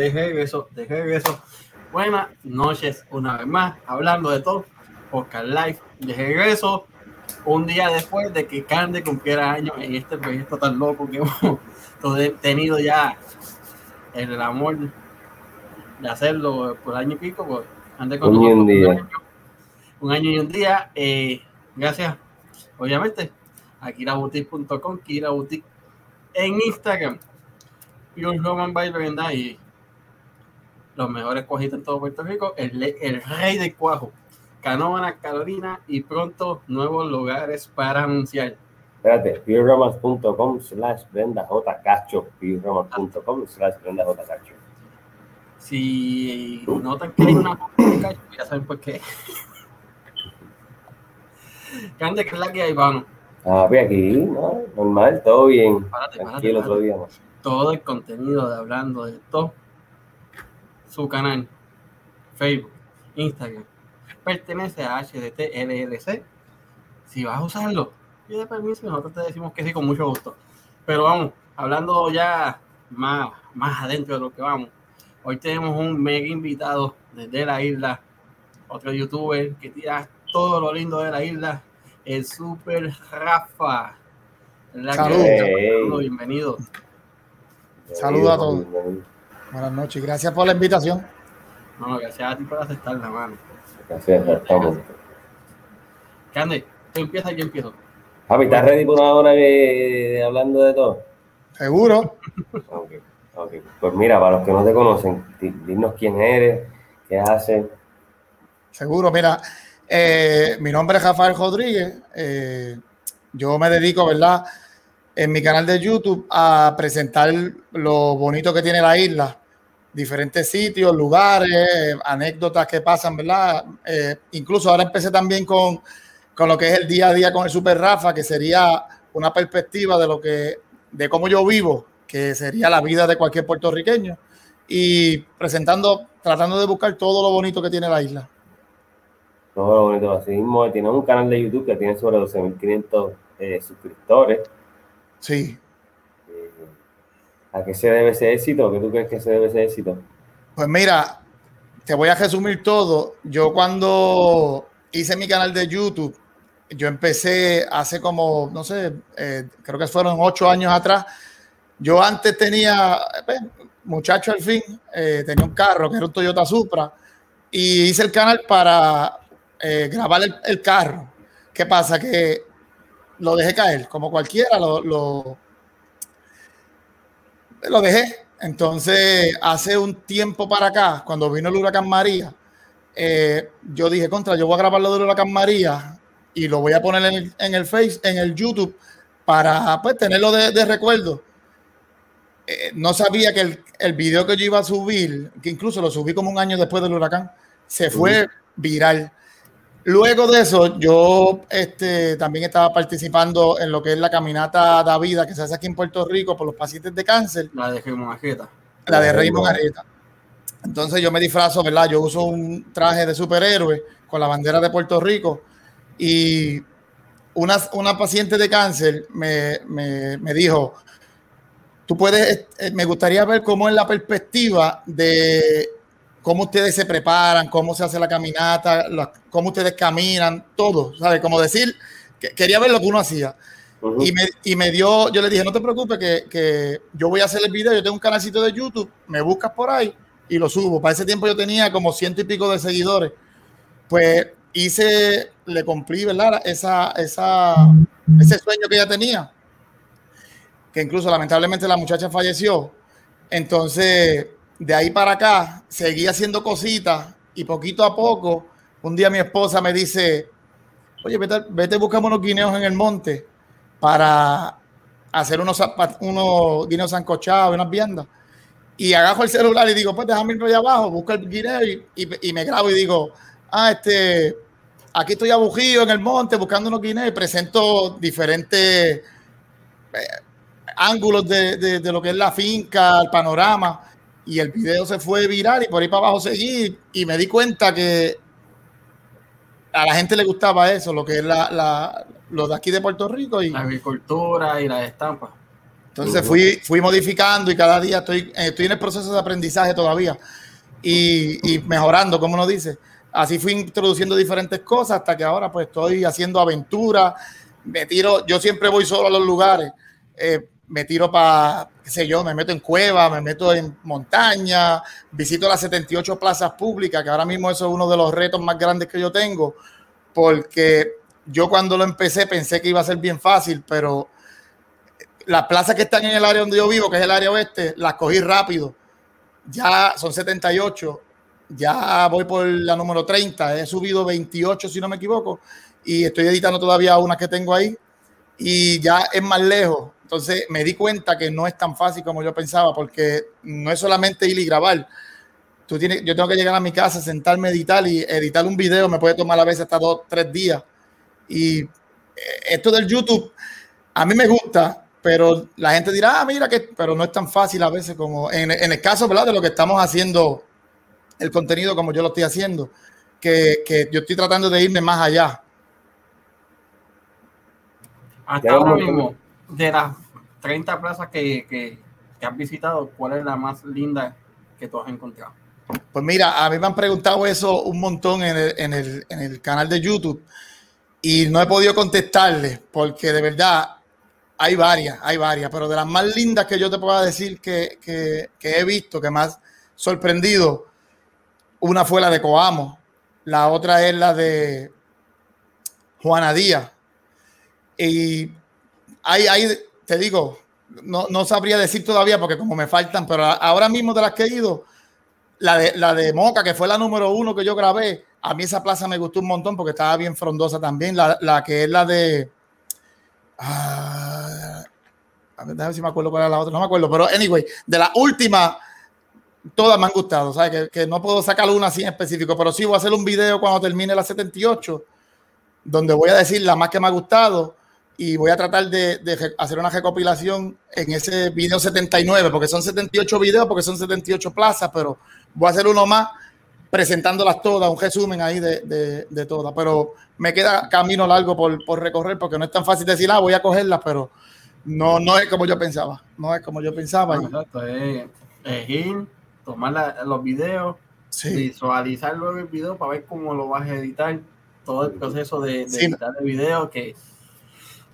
de regreso, de regreso. Buenas noches, una vez más, hablando de todo. Oscar Live de regreso, un día después de que Cande cumpliera años en este proyecto tan loco que hemos tenido ya el amor de hacerlo por año y pico, pues con un, un, día. un año y un día. Eh, gracias, obviamente, a kiraboutique.com, kiraboutique en Instagram, y un Roman Barber y los mejores cuajitos en todo Puerto Rico, el, el rey de cuajo, Canóvana, Carolina y pronto nuevos lugares para anunciar. Espérate, pureromas.com slash Brenda J. Cacho, pureromas.com slash Brenda J. Cacho. Si notan que hay una Cacho, ya saben por qué. Grande que es la que hay, vamos. Ah, pues aquí, ¿no? Normal, todo bien. Aquí el otro día más. Todo el contenido de hablando de todo su canal, Facebook, Instagram, pertenece a HDT LLC. Si vas a usarlo, pide permiso y nosotros te decimos que sí con mucho gusto. Pero vamos, hablando ya más, más adentro de lo que vamos. Hoy tenemos un mega invitado desde la isla, otro youtuber que tira todo lo lindo de la isla, el Super Rafa. Saludos. Bienvenido. Saludos a todos. Buenas noches. Gracias por la invitación. No, gracias a ti por aceptar la mano. Gracias, estamos. Cande, tú empiezas y yo empiezo. Javi, ¿estás ready por una hora que, hablando de todo? Seguro. Okay, okay. Pues mira, para los que no te conocen, dinos quién eres, qué haces. Seguro, mira, eh, mi nombre es Rafael Rodríguez. Eh, yo me dedico, ¿verdad? En mi canal de YouTube a presentar lo bonito que tiene la isla, diferentes sitios, lugares, anécdotas que pasan, ¿verdad? Eh, incluso ahora empecé también con, con, lo que es el día a día con el Super Rafa, que sería una perspectiva de lo que, de cómo yo vivo, que sería la vida de cualquier puertorriqueño, y presentando, tratando de buscar todo lo bonito que tiene la isla. Todo lo bonito, así mismo, tiene un canal de YouTube que tiene sobre 12.500 eh, suscriptores. Sí. ¿A qué se debe ese éxito? ¿Qué tú crees que se debe ese éxito? Pues mira, te voy a resumir todo. Yo cuando hice mi canal de YouTube, yo empecé hace como, no sé, eh, creo que fueron ocho años atrás. Yo antes tenía, muchacho al fin, eh, tenía un carro que era un Toyota Supra y hice el canal para eh, grabar el, carro. ¿Qué pasa? Que lo dejé caer, como cualquiera, lo dejé. Entonces, hace un tiempo para acá, cuando vino el huracán María, eh, yo dije, contra, yo voy a grabar lo del huracán María y lo voy a poner en el, en el Face, en el YouTube, para pues, tenerlo de, recuerdo. Eh, no sabía que el, el, video que yo iba a subir, que incluso lo subí como un año después del huracán, se fue viral. Luego de eso, yo este, también estaba participando en lo que es la caminata da vida que se hace aquí en Puerto Rico por los pacientes de cáncer. La de Raymond Arjeta. La de Raymond Arjeta. Entonces yo me disfrazo, ¿verdad? Yo uso un traje de superhéroe con la bandera de Puerto Rico y una, una paciente de cáncer me, me, me dijo, tú puedes, eh, me gustaría ver cómo es la perspectiva de cómo ustedes se preparan, cómo se hace la caminata, cómo ustedes caminan, todo, ¿sabes? Como decir, que, quería ver lo que uno hacía. y, me, y, me, dio, yo le dije, no te preocupes, que, que, yo voy a hacer el video, yo tengo un canalcito de YouTube, me buscas por ahí y lo subo. Para ese tiempo yo tenía como ciento y pico de seguidores. Pues hice, le cumplí, ¿verdad? Esa, esa, ese sueño que ella tenía, que incluso lamentablemente la muchacha falleció. Entonces, de ahí para acá seguí haciendo cositas y poquito a poco, un día mi esposa me dice, oye, vete, vete buscamos unos guineos en el monte para hacer unos, unos guineos sancochados, unas viandas. Y agarro el celular y digo, pues déjame ir allá abajo, busco el guineo y, y, me grabo y digo, ah, este, aquí estoy abugido en el monte buscando unos guineos y presento diferentes eh, ángulos de, de, de, lo que es la finca, el panorama y el video se fue viral y por ahí para abajo seguí y me di cuenta que a la gente le gustaba eso, lo que es la, la lo de aquí de Puerto Rico y la agricultura y la estampa. Entonces fui, fui modificando y cada día estoy, estoy en el proceso de aprendizaje todavía y, y mejorando, como uno dice. Así fui introduciendo diferentes cosas hasta que ahora pues estoy haciendo aventuras, me tiro, yo siempre voy solo a los lugares, eh, me tiro para, qué sé yo, me meto en cuevas, me meto en montaña, visito las 78 plazas públicas, que ahora mismo eso es uno de los retos más grandes que yo tengo, porque yo cuando lo empecé pensé que iba a ser bien fácil, pero las plazas que están en el área donde yo vivo, que es el área oeste, las cogí rápido. Ya son 78, ya voy por la número 30, he subido 28 si no me equivoco, y estoy editando todavía unas que tengo ahí, y ya es más lejos. Entonces me di cuenta que no es tan fácil como yo pensaba, porque no es solamente ir y grabar. Tú tienes, yo tengo que llegar a mi casa, sentarme a editar y editar un video me puede tomar a veces hasta dos, tres días. Y eh, esto del YouTube, a mí me gusta, pero la gente dirá, ah, mira que, pero no es tan fácil a veces como en, en, el caso, ¿verdad? De lo que estamos haciendo, el contenido como yo lo estoy haciendo, que, que yo estoy tratando de irme más allá. Hasta ahora mismo, de las 30 plazas que, que, has visitado, ¿cuál es la más linda que tú has encontrado? Pues mira, a mí me han preguntado eso un montón en el, en el, en el canal de YouTube y no he podido contestarle porque de verdad hay varias, hay varias, pero de las más lindas que yo te puedo decir que, que, que he visto, que más sorprendido, una fue la de Coamo, la otra es la de Juana Díaz. Y hay, hay te digo, no, no, sabría decir todavía porque como me faltan, pero ahora mismo de las que he ido, la de, la de Moca, que fue la número uno que yo grabé, a mí esa plaza me gustó un montón porque estaba bien frondosa también, la, la que es la de... Uh, a ver, déjame si me acuerdo cuál era la otra, no me acuerdo, pero anyway, de la última, todas me han gustado, ¿sabes? Que, que, no puedo sacar una así en específico, pero sí voy a hacer un video cuando termine la 78, donde voy a decir la más que me ha gustado y voy a tratar de, de hacer una recopilación en ese video 79, porque son 78 videos, porque son 78 plazas, pero voy a hacer uno más presentándolas todas, un resumen ahí de, de, de todas, pero me queda camino largo por, por, recorrer porque no es tan fácil decir, ah, voy a cogerlas, pero no, no es como yo pensaba, no es como yo pensaba. Exacto, es, es, ir, tomar la, los videos, sí. visualizar luego el video para ver cómo lo vas a editar, todo el proceso de, de sí. editar el video, que,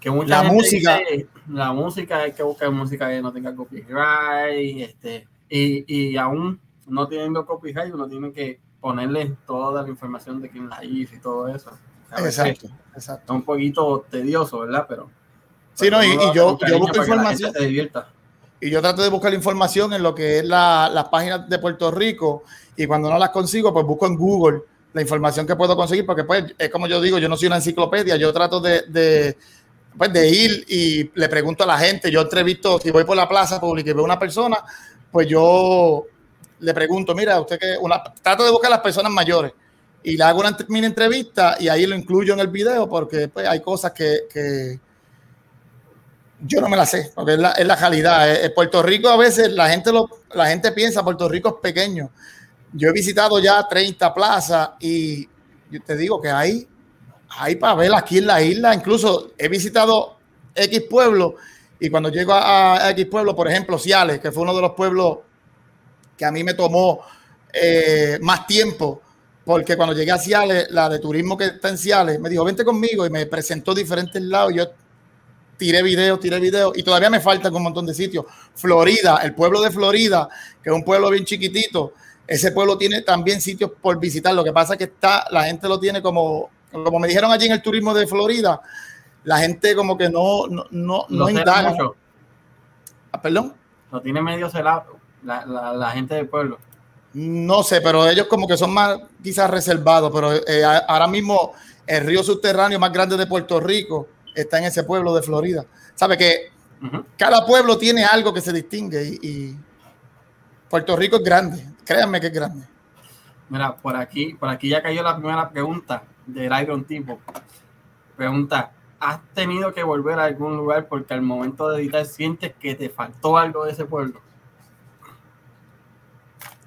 que mucha la música. Dice, la música, hay que buscar música que no tenga copyright, este, y, y aún no teniendo copyright, uno tiene que ponerle toda la información de quién la hizo y todo eso. Exacto, exacto. Es un poquito tedioso, ¿verdad? Pero. Sí, no, y, y yo, yo busco información. Y yo trato de buscar información en lo que es la, las páginas de Puerto Rico y cuando no las consigo, pues busco en Google la información que puedo conseguir, porque pues es como yo digo, yo no soy una enciclopedia, yo trato de, de, pues, de ir y le pregunto a la gente, yo entrevisto, si voy por la plaza pública y veo una persona, pues yo le pregunto, mira, usted que una, trato de buscar a las personas mayores y le hago una mini entrevista y ahí lo incluyo en el video porque pues, hay cosas que, que yo no me las sé, porque es la, es la realidad. En Puerto Rico a veces la gente, lo, la gente piensa Puerto Rico es pequeño. Yo he visitado ya 30 plazas y yo te digo que hay, hay para ver aquí en la isla. Incluso he visitado X pueblo y cuando llego a, a X pueblo, por ejemplo, Ciales, que fue uno de los pueblos que a mí me tomó eh, más tiempo, porque cuando llegué a Ciales, la de turismo que está en Ciales, me dijo, vente conmigo y me presentó diferentes lados. Yo tiré videos, tiré videos y todavía me faltan un montón de sitios. Florida, el pueblo de Florida, que es un pueblo bien chiquitito, ese pueblo tiene también sitios por visitar. Lo que pasa es que está, la gente lo tiene como, como me dijeron allí en el turismo de Florida, la gente como que no, no, no, no indaga. Ah, Perdón. No tiene medio celado la, la, la, gente del pueblo? No sé, pero ellos como que son más quizás reservados, pero eh, ahora mismo el río subterráneo más grande de Puerto Rico está en ese pueblo de Florida. Sabe que uh -huh. cada pueblo tiene algo que se distingue y, y, Puerto Rico es grande, créanme que es grande. Mira, por aquí, por aquí ya cayó la primera pregunta del Iron Tipo. Pregunta, ¿has tenido que volver a algún lugar porque al momento de editar sientes que te faltó algo de ese pueblo?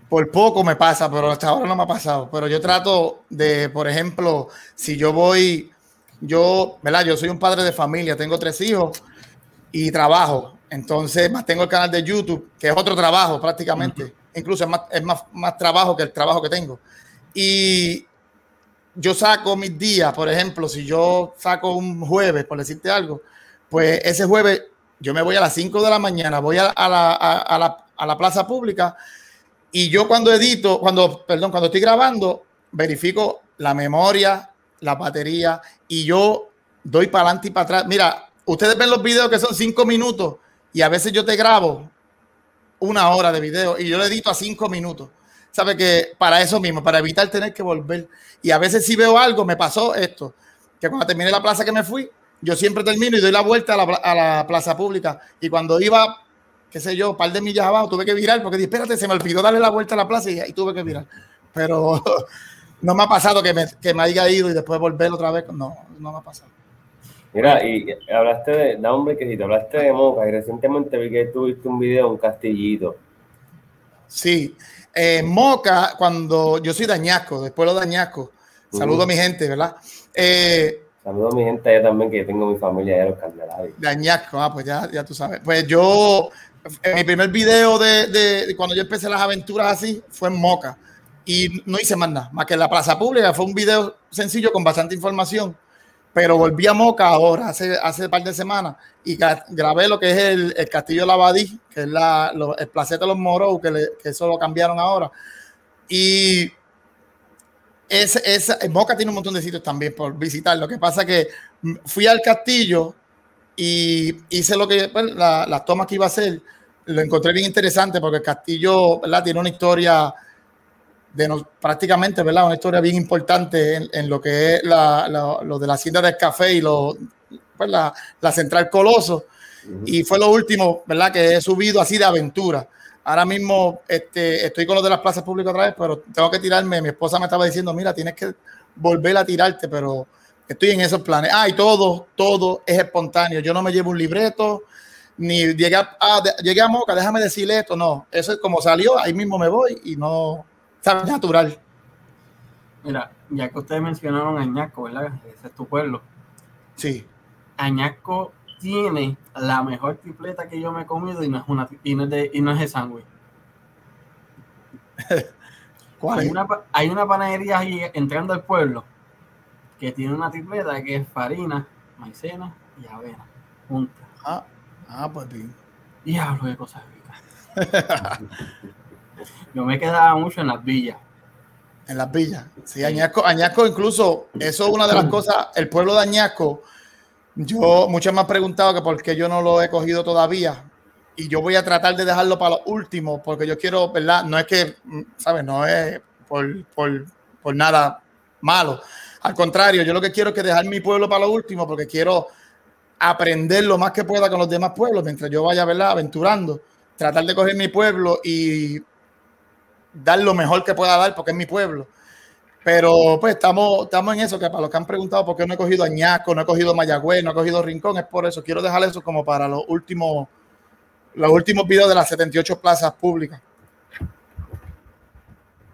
por poco me pasa, pero hasta ahora no me ha pasado. Pero yo trato de, por ejemplo, si yo voy, yo, ¿verdad? Yo soy un padre de familia, tengo tres hijos y trabajo. Entonces, más tengo el canal de YouTube, que es otro trabajo prácticamente. Incluso es, más, es más, más trabajo que el trabajo que tengo. Y yo saco mis días, por ejemplo, si yo saco un jueves, por decirte algo, pues ese jueves yo me voy a las 5 de la mañana, voy a, la, a, la, a, la, plaza pública y yo cuando edito, cuando, perdón, cuando estoy grabando, verifico la memoria, la batería y yo doy para adelante y para atrás. Mira, ustedes ven los videos que son 5 minutos y a veces yo te grabo una hora de video y yo lo edito a 5 minutos. Sabe que para eso mismo, para evitar tener que volver. Y a veces si veo algo, me pasó esto, que cuando terminé la plaza que me fui, yo siempre termino y doy la vuelta a la, a la plaza pública. Y cuando iba, qué sé yo, un par de millas abajo, tuve que virar porque dije, espérate, se me olvidó darle la vuelta a la plaza y, y tuve que virar. Pero no me ha pasado que me, que me haya ido y después volver otra vez. No, no me ha pasado. Mira, y hablaste de, da un te hablaste de Moca y recientemente vi que tuviste un video, un castillito. Sí, eh, Moca, cuando yo soy dañasco, después lo dañasco, saludo uh -huh. a mi gente, ¿verdad? Eh, saludo a mi gente allá también, que yo tengo mi familia allá en los Candelarios. Dañasco, ah, pues ya, ya tú sabes. Pues yo, en mi primer video de, de, de, cuando yo empecé las aventuras así, fue en Moca. Y no hice más nada, más que en la plaza pública. Fue un video sencillo con bastante información pero volví a Moca ahora, hace, hace un par de semanas, y grabé lo que es el, el Castillo Lavadí, que es la, lo, el placete de los Moros, que, le, que, eso lo cambiaron ahora. Y ese, ese, Moca tiene un montón de sitios también por visitar. Lo que pasa es que fui al castillo y hice lo que, pues, la, las tomas que iba a hacer, lo encontré bien interesante porque el castillo ¿verdad? tiene una historia de no, prácticamente, ¿verdad? Una historia bien importante en, en lo que es la, la, lo de la hacienda del café y lo, pues la, la, central Coloso. Uh -huh. Y fue lo último, ¿verdad? Que he subido así de aventura. Ahora mismo este, estoy con lo de las plazas públicas otra vez, pero tengo que tirarme. Mi esposa me estaba diciendo, mira, tienes que volver a tirarte, pero estoy en esos planes. Ah, y todo, todo es espontáneo. Yo no me llevo un libreto, ni llegué a, ah, de, llegué a Moca, déjame decirle esto. No, eso es como salió, ahí mismo me voy y no, sabe natural. Mira, ya que ustedes mencionaron Añasco, ¿verdad? Ese es tu pueblo. Sí. Añasco tiene la mejor tripleta que yo me he comido y no es una y no es de, y no es de sándwich. ¿Cuál hay, una, hay una panadería ahí entrando al pueblo que tiene una tripleta que es farina, maicena y avena. Junta. Ah, ah, pues bien. Diablo de cosas ricas. Yo me quedaba mucho en las villas. En las villas. Sí, Añasco, Añasco incluso, eso es una de las cosas, el pueblo de Añasco, yo, muchos me han preguntado que por qué yo no lo he cogido todavía. Y yo voy a tratar de dejarlo para lo último, porque yo quiero, ¿verdad? No es que, ¿sabes? No es por, por, por nada malo. Al contrario, yo lo que quiero es que dejar mi pueblo para lo último, porque quiero aprender lo más que pueda con los demás pueblos, mientras yo vaya, ¿verdad? Aventurando. Tratar de coger mi pueblo y dar lo mejor que pueda dar porque es mi pueblo. Pero pues estamos, estamos en eso, que para los que han preguntado por qué no he cogido Añasco, no he cogido Mayagüez, no he cogido Rincón, es por eso. Quiero dejar eso como para los últimos, los últimos videos de las 78 plazas públicas.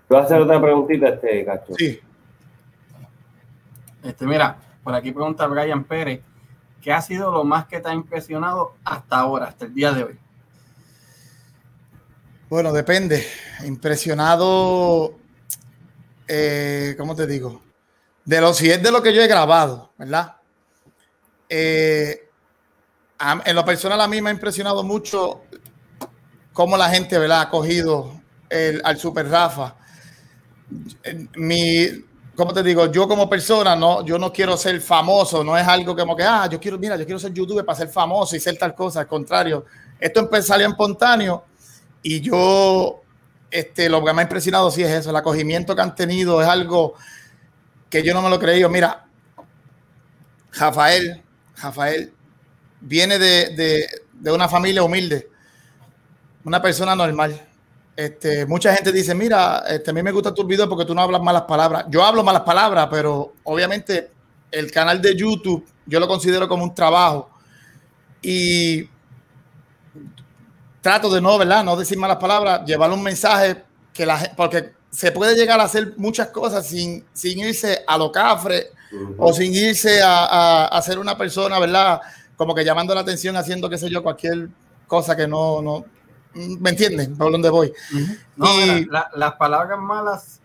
¿Tú vas a hacer otra preguntita, este Cacho? Sí. Este, mira, por aquí pregunta Brian Pérez, ¿qué ha sido lo más que te ha impresionado hasta ahora, hasta el día de hoy? Bueno, depende. Impresionado, eh, ¿cómo te digo? De lo, si es de lo que yo he grabado, ¿verdad? Eh, en lo personal a mí me ha impresionado mucho cómo la gente, ¿verdad? Ha cogido el, al Super Rafa. Mi, ¿cómo te digo? Yo como persona, no, yo no quiero ser famoso, no es algo como que, ah, yo quiero, mira, yo quiero ser youtuber para ser famoso y ser tal cosa, al contrario. Esto salió espontáneo y yo, este, lo que me ha impresionado sí es eso, el acogimiento que han tenido es algo que yo no me lo he creído. Mira, Rafael, Rafael viene de, de, de una familia humilde, una persona normal. Este, mucha gente dice, mira, este, a mí me gusta tu video porque tú no hablas malas palabras. Yo hablo malas palabras, pero obviamente el canal de YouTube yo lo considero como un trabajo. Y trato de no, ¿verdad? No decir malas palabras, llevar un mensaje que la porque se puede llegar a hacer muchas cosas sin, sin irse a lo cafre uh -huh. o sin irse a, a, a, ser una persona, ¿verdad? Como que llamando la atención, haciendo, qué sé yo, cualquier cosas que no, no, ¿me entienden? Por dónde voy. No, Y- mira, la- las palabras malas,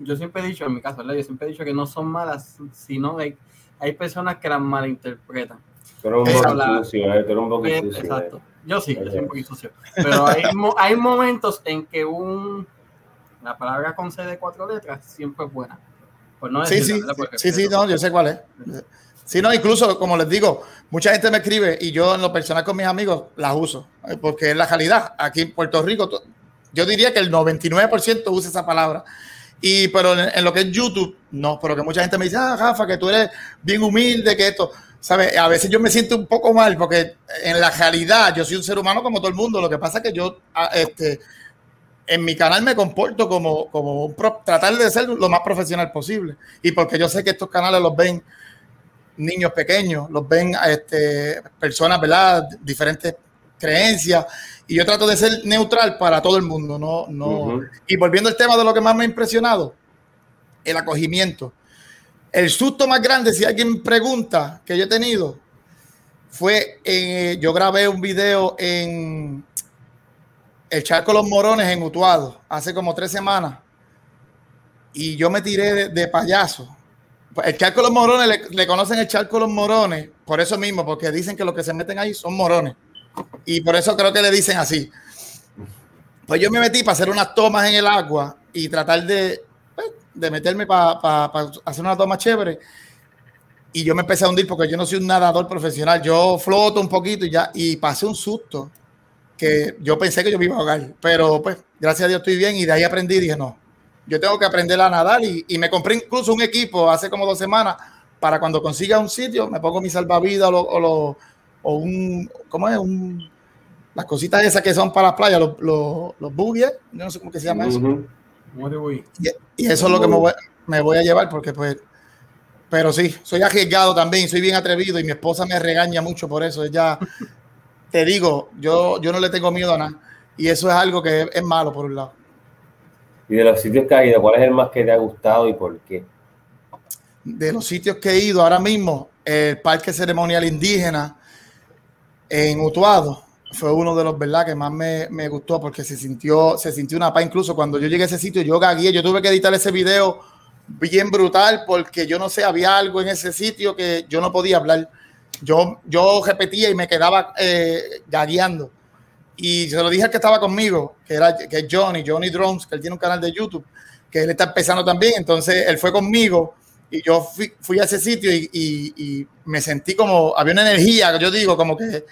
yo siempre he dicho, en mi caso, ¿verdad? yo siempre he dicho que no son malas, sino hay, hay personas que las malinterpretan. Eres un poco la- sucio, eh, un poco Eh, sucio. Exacto. eh. Yo sí, yo soy un poquito sucio. Pero hay, hay momentos en que un la palabra con C de cuatro letras siempre es buena. Pues no Sí, decirla, sí, sí, sí, respeto. no, yo sé cuál es. Sí, no, incluso, como les digo, mucha gente me escribe y yo en lo personal con mis amigos las uso, eh, porque es la realidad. Aquí en Puerto Rico, yo diría que el 99% usa esa palabra. Y, pero en, en lo que es YouTube, no, pero que mucha gente me dice, ah, Rafa, que tú eres bien humilde, que esto, ¿sabes? A veces yo me siento un poco mal, porque en la realidad yo soy un ser humano como todo el mundo. Lo que pasa es que yo, este, en mi canal me comporto como, como un pro- tratar de ser lo más profesional posible. Y porque yo sé que estos canales los ven niños pequeños, los ven este, personas, ¿verdad? Diferentes creencias. Y yo trato de ser neutral para todo el mundo. No, no. Y volviendo al tema de lo que más me ha impresionado, el acogimiento. El susto más grande, si alguien pregunta que yo he tenido, fue, eh, yo grabé un video en el Charco Los Morones en Utuado, hace como tres semanas, y yo me tiré de, payaso. El Charco Los Morones, le, le conocen el Charco Los Morones, por eso mismo, porque dicen que los que se meten ahí son morones. Y por eso creo que le dicen así. Pues yo me metí para hacer unas tomas en el agua y tratar de, pues, de meterme para hacer una toma chévere. Y yo me empecé a hundir porque yo no soy un nadador profesional. Yo floto un poquito y ya, y pasé un susto que yo pensé que yo me iba a ahogar. Pero pues, gracias a Dios estoy bien y de ahí aprendí dije, no, yo tengo que aprender a nadar y, y me compré incluso un equipo hace como dos semanas para cuando consiga un sitio, me pongo mi salvavidas o, lo- o, lo- o un, ¿cómo es? Un, las cositas esas que son para la playa, los, los, los boogies, yo no sé cómo que se llama eso. Ujú. ¿Cómo te voy? Y, y eso es lo que me voy, me voy a llevar porque pues, pero sí, soy arriesgado también, soy bien atrevido y mi esposa me regaña mucho por eso. Ella, te digo, yo, yo no le tengo miedo a nada y eso es algo que es, es malo por un lado. Y de los sitios que has ido, ¿cuál es el más que te ha gustado y por qué? de los sitios que he ido ahora mismo, el Parque Ceremonial Indígena en Utuado fue uno de los verdad que más me, me gustó porque se sintió, se sintió una paz. Incluso cuando yo llegué a ese sitio, yo gagué, yo tuve que editar ese video bien brutal porque yo no sé, había algo en ese sitio que yo no podía hablar. Yo, yo repetía y me quedaba eh, gagueando. Y se lo dije al que estaba conmigo, que era que es Johnny, Johnny Drones, que él tiene un canal de YouTube, que él está empezando también. Entonces él fue conmigo y yo fui, fui a ese sitio y, y- y me sentí como, había una energía, yo digo, como que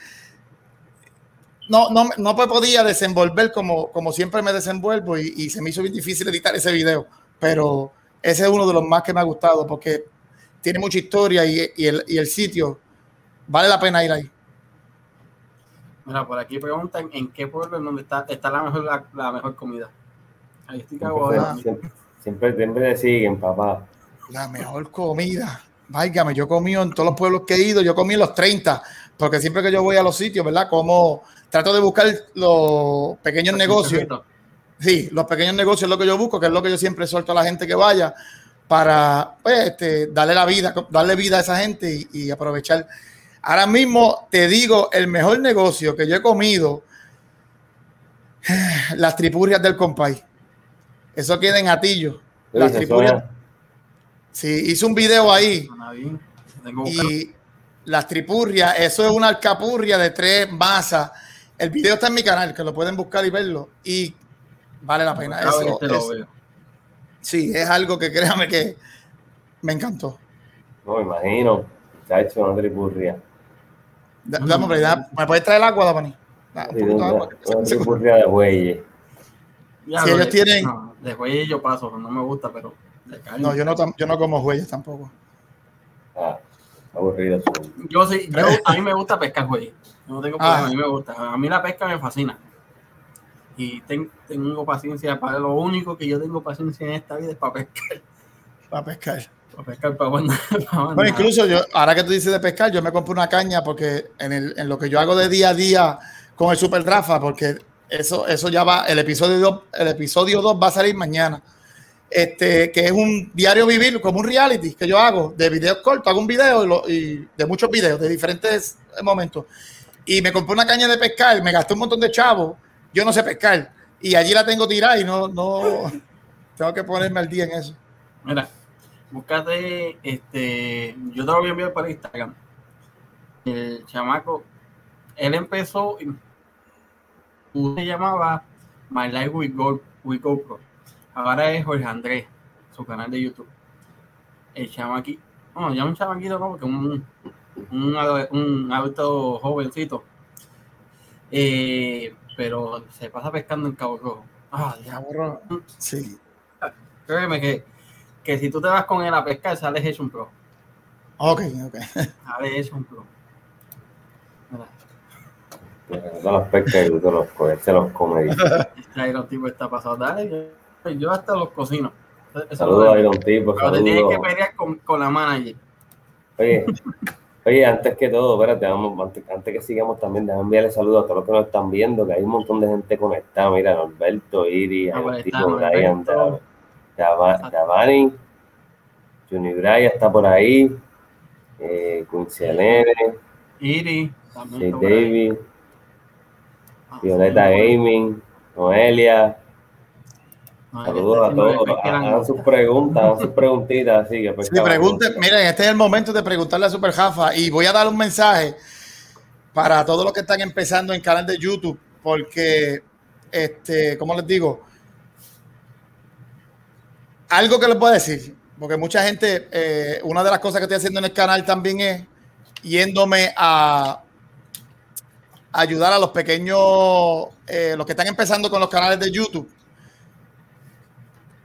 no, no, no me podía desenvolver como, como siempre me desenvuelvo y, y se me hizo bien difícil editar ese video, pero ese es uno de los más que me ha gustado porque tiene mucha historia y, y el, y el sitio vale la pena ir ahí. Mira, por aquí preguntan en qué pueblo en donde está, está la mejor la, la mejor comida. Ahí estoy hambre. Siempre, siempre, siempre te siguen, papá. La mejor comida. Váigame, yo comí en todos los pueblos que he ido, yo comí en los 30, porque siempre que yo voy a los sitios, ¿verdad? Como trato de buscar los pequeños negocios. Sí, los pequeños negocios es lo que yo busco, que es lo que yo siempre suelto a la gente que vaya para pues, este, darle la vida, darle vida a esa gente y, y aprovechar. Ahora mismo te digo, el mejor negocio que yo he comido, las tripurrias del compay. Eso queda en Atillo. Las es- Sí, hice un video ahí y las tripurrias, eso es una alcapurria de tres masas. El video está en mi canal, que lo pueden buscar y verlo. Y vale la pena. cada vez Eso, te lo es- veo. sí, es algo que créame que me encantó. No, me imagino. Se ha hecho una tripurria. Da- dame, hombre, da- ¿Me puedes traer el agua, Dapani? Da un Sí, poquito de Una, agua. una tripurria de bueyes. Si lo ellos de- tienen- no, de güey yo paso, no me gusta, pero. No, yo no, yo no como huellas tampoco. Ah, aburrido son. Yo sí, yo, a mí me gusta pescar, güey. No tengo Ah. problema, a mí me gusta. A mí la pesca me fascina. Y ten- tengo paciencia para lo único que yo tengo paciencia en esta vida es para pescar. Para pescar. Para pescar, para Bueno, incluso yo, ahora que tú dices de pescar, yo me compré una caña porque en, el, en lo que yo hago de día a día con el Super Rafa, porque eso, eso ya va, el episodio 2, el episodio 2 va a salir mañana. Este, que es un diario vivir, como un reality que yo hago de videos cortos, hago un video de muchos videos, de diferentes momentos. y me compré una caña de pescar, me gasté un montón de chavos, yo no sé pescar y allí la tengo tirada y no, no, tengo que ponerme al día en eso. Mira, búscate, este, yo te lo voy a enviar para Instagram. El chamaco, él empezó, se llamaba My Life with, Go, with GoPro. Ahora es Jorge Andrés, su canal de YouTube. El chamaquito, no, ya un chamaquito como que un, un, un adulto jovencito. Eh, pero se pasa pescando en Cabo Rojo. Ah, diablo. Sí. Créeme que, que si tú te vas con él a pescar, sales hecho un pro. Ok, ok. Sales hecho un pro. No los pesca y tú los coges, se los come. Este Iron Tipo está pasado. Dale, yo, yo hasta los cocino. Saludos a Iron Tipo. Pero te tienes que pelear con, con la manager. Oye, Oye, antes que todo, espérate, vamos, antes, que sigamos también, déjame enviarle saludos a todos los que nos están viendo, que hay un montón de gente conectada. Mira, Norberto, Iri, ah, Brian, Davani, Juni Braya está por ahí, eh, Quincy Iri, también. David, ah, Violeta Gaming, Noelia, Saludos a todos. Hagan sus preguntas, hagan sus preguntitas. Así que pues, sí, pregunten, miren, este es el momento de preguntarle a Super Jafa y voy a dar un mensaje para todos los que están empezando en canal de YouTube, porque, este, ¿cómo les digo? Algo que les puedo decir, porque mucha gente, eh, una de las cosas que estoy haciendo en el canal también es yéndome a ayudar a los pequeños, eh, los que están empezando con los canales de YouTube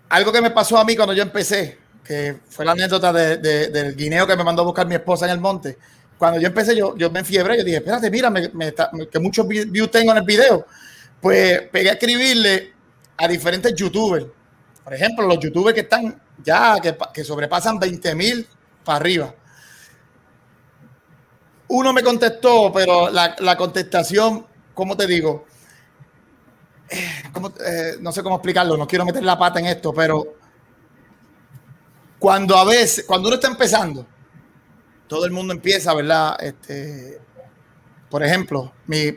algo que me pasó a mí cuando yo empecé, que fue la anécdota del guineo que me mandó a buscar mi esposa en el monte. Cuando yo empecé, yo, yo me enfiebré, yo dije, espérate, mira, que muchos views tengo en el video. Pues pegué a escribirle a diferentes youtubers. Por ejemplo, los youtubers que están ya, que, que sobrepasan 20 mil para arriba. Uno me contestó, pero la, la contestación, ¿cómo te digo? Eh, no sé cómo explicarlo, no quiero meter la pata en esto, pero cuando a veces, cuando uno está empezando, todo el mundo empieza, ¿verdad? Este, por ejemplo, mi,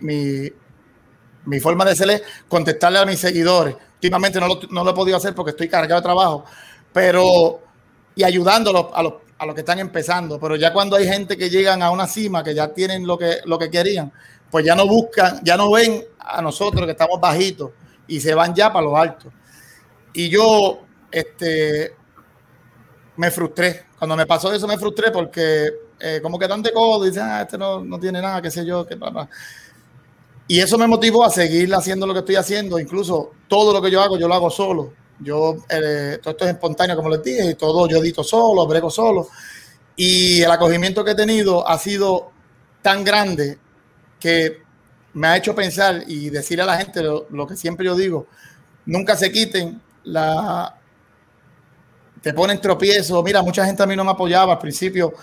mi, forma de ser es contestarle a mis seguidores. Últimamente no lo, no lo, he podido hacer porque estoy cargado de trabajo, pero y ayudándolos a los, a los que están empezando. Pero ya cuando hay gente que llegan a una cima, que ya tienen lo que, lo que querían, pues ya no buscan, ya no ven a nosotros que estamos bajitos y se van ya para los altos. Y yo, este, me frustré. Cuando me pasó eso me frustré porque eh, como que tan de codo, dicen, ah, este no, no, tiene nada, qué sé yo, qué papá. Y eso me motivó a seguir haciendo lo que estoy haciendo. Incluso todo lo que yo hago, yo lo hago solo. Yo, eh, todo esto es espontáneo, como les dije, y todo yo edito solo, brego solo. Y el acogimiento que he tenido ha sido tan grande que me ha hecho pensar y decirle a la gente lo, que siempre yo digo, nunca se quiten la... Te ponen tropiezo. Mira, mucha gente a mí no me apoyaba al principio.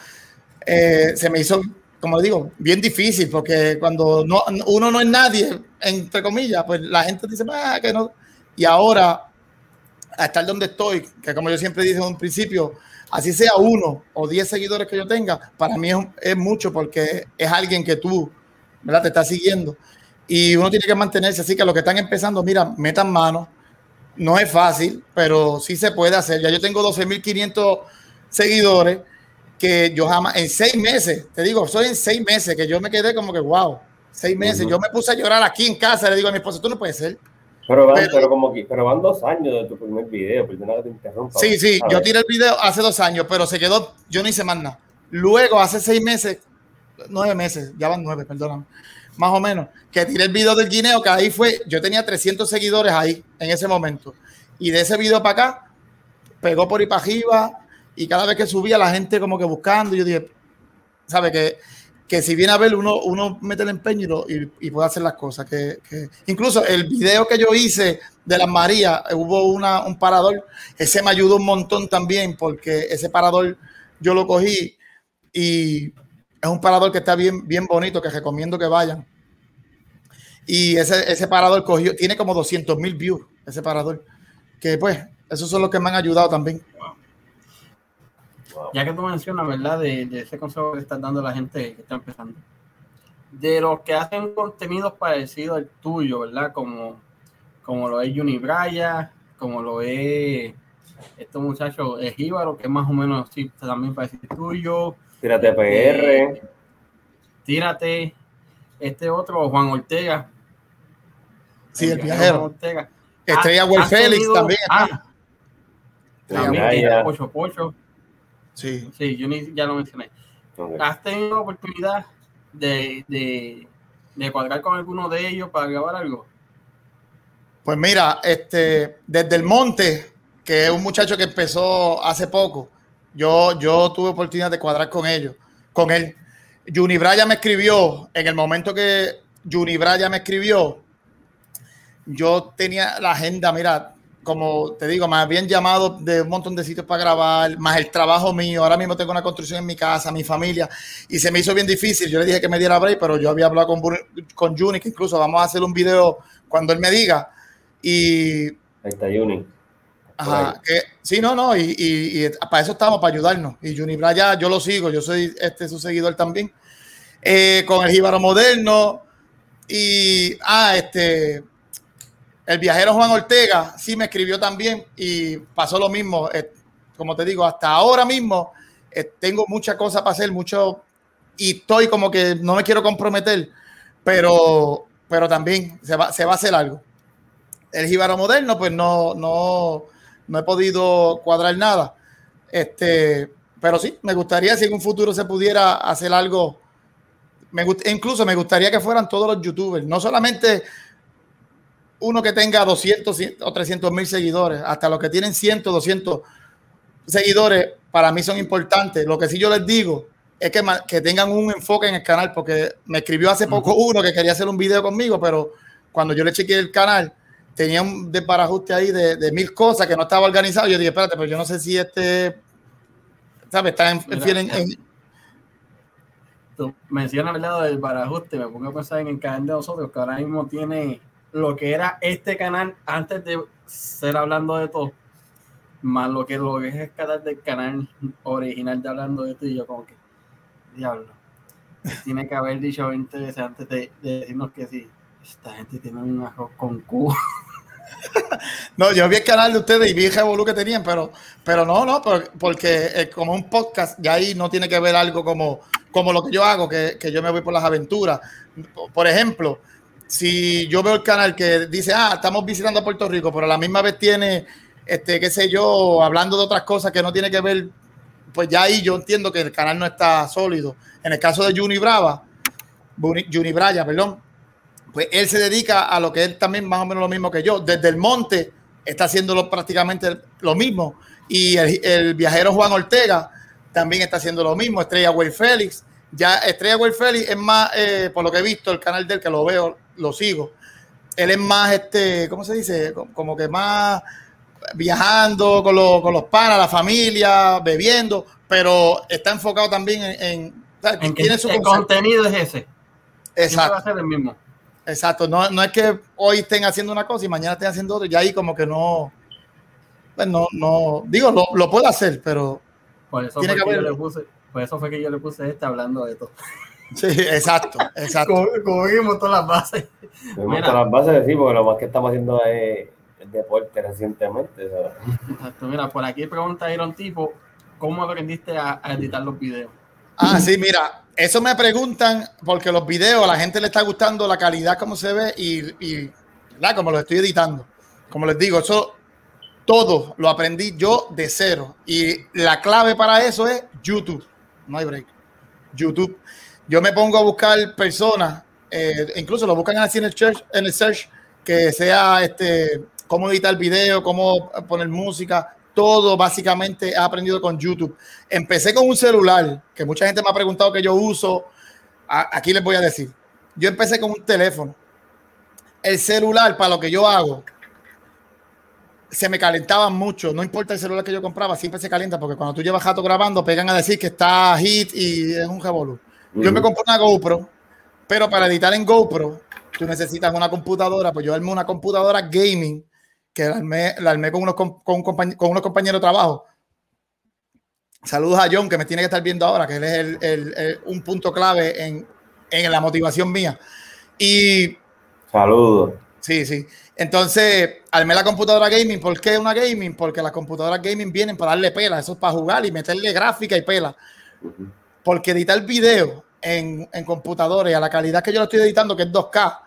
Eh, se me hizo, como digo, bien difícil porque cuando no, uno no es nadie, entre comillas, pues la gente dice, ah, que no. Y ahora, a estar donde estoy, que como yo siempre dije en un principio, así sea uno o diez seguidores que yo tenga, para mí es, es mucho porque es alguien que tú ¿verdad? Te está siguiendo. Y uno tiene que mantenerse. Así que los que están empezando, mira, metan mano. No es fácil, pero sí se puede hacer. Ya yo tengo 12.500 seguidores que yo jamás, en seis meses, te digo, soy en seis meses que yo me quedé como que, wow, seis meses. Yo me puse a llorar aquí en casa. Le digo a mi esposa, tú no puedes ser. Pero van, pero, como que, pero van dos años de tu primer video, perdona que te interrumpa. Sí, sí, yo tiré el video hace dos años, pero se quedó, yo no hice más nada. Luego, hace seis meses, nueve meses, ya van nueve, perdóname, más o menos, que tiré el video del guineo, que ahí fue, yo tenía 300 seguidores ahí en ese momento. Y de ese video para acá, pegó por ahí para arriba, y cada vez que subía la gente como que buscando, yo dije, ¿sabe? Que, que si viene a ver, uno, uno mete el empeño y, puede hacer las cosas. Que, Incluso el video que yo hice de las Marías, hubo una, un parador, ese me ayudó un montón también, porque ese parador yo lo cogí y es un parador que está bien, bien bonito, que recomiendo que vayan. Y ese, ese parador cogió, tiene como 200 mil views, ese parador. Que pues, esos son los que me han ayudado también. Ya que tú mencionas, ¿verdad? De, ese consejo que estás dando la gente que está empezando. de los que hacen contenidos parecidos al tuyo, ¿verdad? Como, como lo es Unibraya, como lo es este muchacho es Jíbaro, que más o menos sí, también parece tuyo. Tírate PR. Eh, tírate. Este otro, Juan Ortega. Sí, el, viajero. Ortega. Estrella Will Félix también. Ah, también Pocho Pocho. Sí. Sí, yo ni, ya lo mencioné. ¿Has tenido oportunidad de, de, de cuadrar con alguno de ellos para grabar algo? Pues mira, este, desde el monte, que es un muchacho que empezó hace poco, yo, yo tuve oportunidad de cuadrar con ellos, con él. Juni Braya me escribió, en el momento que Juni Braya me escribió, yo tenía la agenda, mira, como te digo, me habían llamado de un montón de sitios para grabar, más el trabajo mío. Ahora mismo tengo una construcción en mi casa, mi familia, y se me hizo bien difícil. Yo le dije que me diera break, pero yo había hablado con, con Juni, que incluso vamos a hacer un video cuando él me diga. Y. Ahí está Juni. Ajá, que, sí, no, no, y, y, para eso estamos, para ayudarnos. Y Juni Braya, yo lo sigo, yo soy este su seguidor también. Eh, con el Jíbaro Moderno. Y, ah, este, el viajero Juan Ortega sí me escribió también y pasó lo mismo. Eh, como te digo, hasta ahora mismo eh, tengo muchas cosas para hacer, mucho y estoy como que no me quiero comprometer, pero, pero también se va, se va a hacer algo. El Jíbaro Moderno, pues no, no, no he podido cuadrar nada. Este, pero sí, me gustaría si en un futuro se pudiera hacer algo. Me, incluso me gustaría que fueran todos los youtubers, no solamente uno que tenga 200 o 300 mil seguidores, hasta los que tienen 100, 200 seguidores, para mí son importantes. Lo que sí yo les digo es que, que tengan un enfoque en el canal, porque me escribió hace poco uno que quería hacer un video conmigo, pero cuando yo le chequeé el canal, tenía un desbarajuste ahí de, mil cosas que no estaba organizado. Yo dije, espérate, pero yo no sé si este, ¿sabes? Está en, en, Tú mencionas el lado del barajuste, me pongo a pensar en el canal de nosotros, que ahora mismo tiene lo que era este canal antes de ser hablando de todo, más lo que, lo que es el canal del canal original de hablando de esto, y yo como que, diablo, tiene que haber dicho 20 veces antes de, decirnos que sí, esta gente tiene un arroz con cubo. no, yo vi el canal de ustedes y vi el revolú que tenían, pero, pero no, no, porque como un podcast, ya ahí no tiene que ver algo como, como lo que yo hago, que, que yo me voy por las aventuras. Por ejemplo, si yo veo el canal que dice, ah, estamos visitando a Puerto Rico, pero a la misma vez tiene, este, qué sé yo, hablando de otras cosas que no tiene que ver, pues ya ahí yo entiendo que el canal no está sólido. En el caso de Juni Brava, Juni Braya, perdón, pues él se dedica a lo que es también más o menos lo mismo que yo. Desde el monte está haciendo prácticamente lo mismo. Y el, viajero Juan Ortega también está haciendo lo mismo. Estrella Way Félix. Ya Estrella Way Félix es más, eh, por lo que he visto, el canal del que lo veo lo sigo. Él es más, este, ¿cómo se dice? Como que más viajando con, los, con los panas, la familia, bebiendo, pero está enfocado también en, en, tiene su el contenido es ese. Exacto. Va a ser el mismo. Exacto, no, no es que hoy estén haciendo una cosa y mañana estén haciendo otra, y ahí como que no, pues no, no, digo, lo, lo puedo hacer, pero por eso, tiene que haber... le puse, por eso fue que yo le puse este hablando de todo. Sí, exacto, exacto. como, vimos todas las bases. Vimos todas las bases, sí, porque lo más que estamos haciendo es el deporte recientemente. Exacto, mira, por aquí pregunta Iron Tipo, ¿cómo aprendiste a, editar los videos? Ah, sí, mira, eso me preguntan porque los videos a la gente le está gustando la calidad como se ve y, y como lo estoy editando. Como les digo, eso todo lo aprendí yo de cero. Y la clave para eso es YouTube. No hay break. YouTube yo me pongo a buscar personas, eh, incluso lo buscan así en el, search, en el search, que sea este, cómo editar video, cómo poner música, todo básicamente he aprendido con YouTube. Empecé con un celular, que mucha gente me ha preguntado que yo uso. aquí les voy a decir. Yo empecé con un teléfono. El celular, para lo que yo hago, se me calentaba mucho. No importa el celular que yo compraba, siempre se calienta porque cuando tú llevas jato grabando, pegan a decir que está hit y es un revolú. Yo me compré una GoPro, pero para editar en GoPro, tú necesitas una computadora. Pues yo armé una computadora gaming que la armé, con, unos, con, unos compañeros de trabajo. Saludos a John, que me tiene que estar viendo ahora, que él es el, un punto clave en en la motivación mía. Y... Saludos. Sí, sí. Entonces, armé la computadora gaming. ¿Por qué una gaming? Porque las computadoras gaming vienen para darle pela. Eso es para jugar y meterle gráfica y pela. Porque editar video en, en computadores a la calidad que yo lo estoy editando, que es 2K,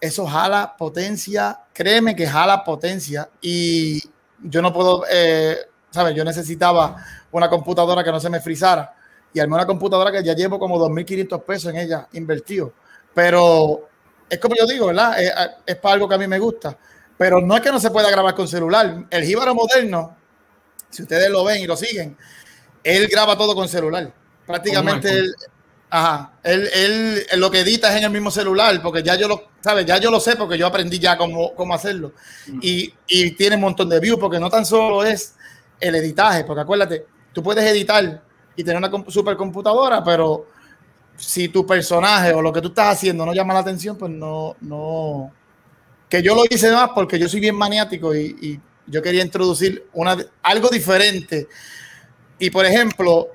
eso jala potencia. Créeme que jala potencia. Y yo no puedo, eh, ¿sabes? Yo necesitaba una computadora que no se me frizara. Y armé una computadora que ya llevo como 2.500 pesos en ella invertido. Pero es como yo digo, ¿verdad? Es, es, para algo que a mí me gusta. Pero no es que no se pueda grabar con celular. El jíbaro moderno, si ustedes lo ven y lo siguen, él graba todo con celular. Prácticamente él, ajá, él, él, lo que edita es en el mismo celular, porque ya yo lo, ¿sabes? Ya yo lo sé porque yo aprendí ya cómo, cómo hacerlo. Y, y tiene un montón de views, porque no tan solo es el editaje, porque acuérdate, tú puedes editar y tener una supercomputadora, pero si tu personaje o lo que tú estás haciendo no llama la atención, pues no, no. Que yo lo hice más porque yo soy bien maniático y, y yo quería introducir una, algo diferente. Y por ejemplo,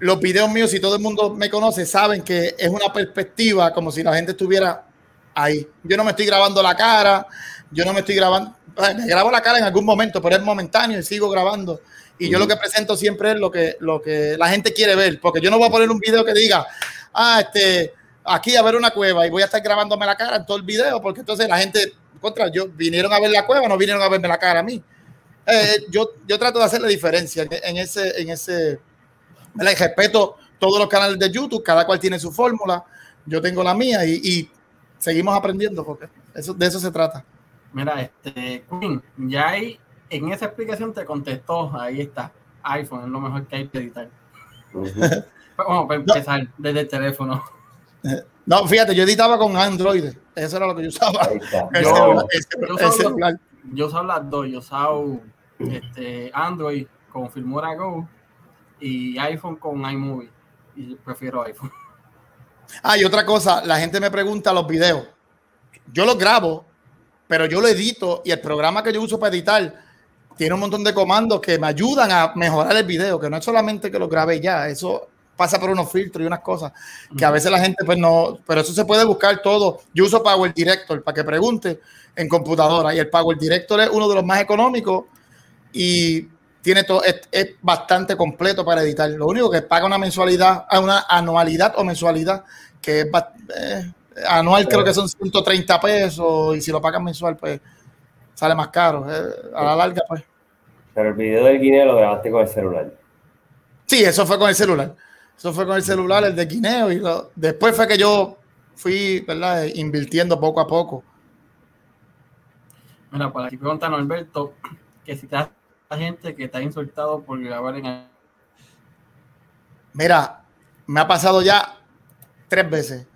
los videos míos, si todo el mundo me conoce, saben que es una perspectiva como si la gente estuviera ahí. Yo no me estoy grabando la cara, yo no me estoy grabando, me grabo la cara en algún momento, pero es momentáneo y sigo grabando. Y yo lo que presento siempre es lo que, lo que la gente quiere ver, porque yo no voy a poner un video que diga, ah, este, aquí a ver una cueva y voy a estar grabándome la cara en todo el video, porque entonces la gente, contra, yo vinieron a ver la cueva, no vinieron a verme la cara a mí. Eh, yo, yo trato de hacer la diferencia en ese, en ese, ¿verdad? respeto todos los canales de YouTube, cada cual tiene su fórmula, yo tengo la mía y, y seguimos aprendiendo, porque eso, de eso se trata. Mira, este, Queen, ya hay, en esa explicación te contestó, ahí está, iPhone es lo mejor que hay que editar. Uh -huh. Bueno, para empezar, no. desde el teléfono. No, fíjate, yo editaba con Android. Eso era lo que yo usaba. Yo, yo usaba las dos. Yo usaba este, Android con Filmora Go y iPhone con iMovie. Y prefiero iPhone. Ah, y otra cosa, la gente me pregunta los videos. Yo los grabo, pero yo lo edito y el programa que yo uso para editar tiene un montón de comandos que me ayudan a mejorar el video, que no es solamente que lo grabe ya, eso pasa por unos filtros y unas cosas que a veces la gente pues no, pero eso se puede buscar todo. Yo uso Power Director para que pregunte en computadora y el Power Director es uno de los más económicos y tiene todo, es, es bastante completo para editar. Lo único que paga una mensualidad, una anualidad o mensualidad que es eh, anual creo que son 130 pesos y si lo pagan mensual pues sale más caro. Eh, a la larga pues. Pero el video del guineo lo grabaste con el celular. Sí, eso fue con el celular. Eso fue con el celular, el de Guineo, y lo, después fue que yo fui, ¿verdad? Invirtiendo poco a poco. Mira, por aquí preguntan Alberto que si te has gente que ha insultado por grabar en. Mira, me ha pasado ya tres veces.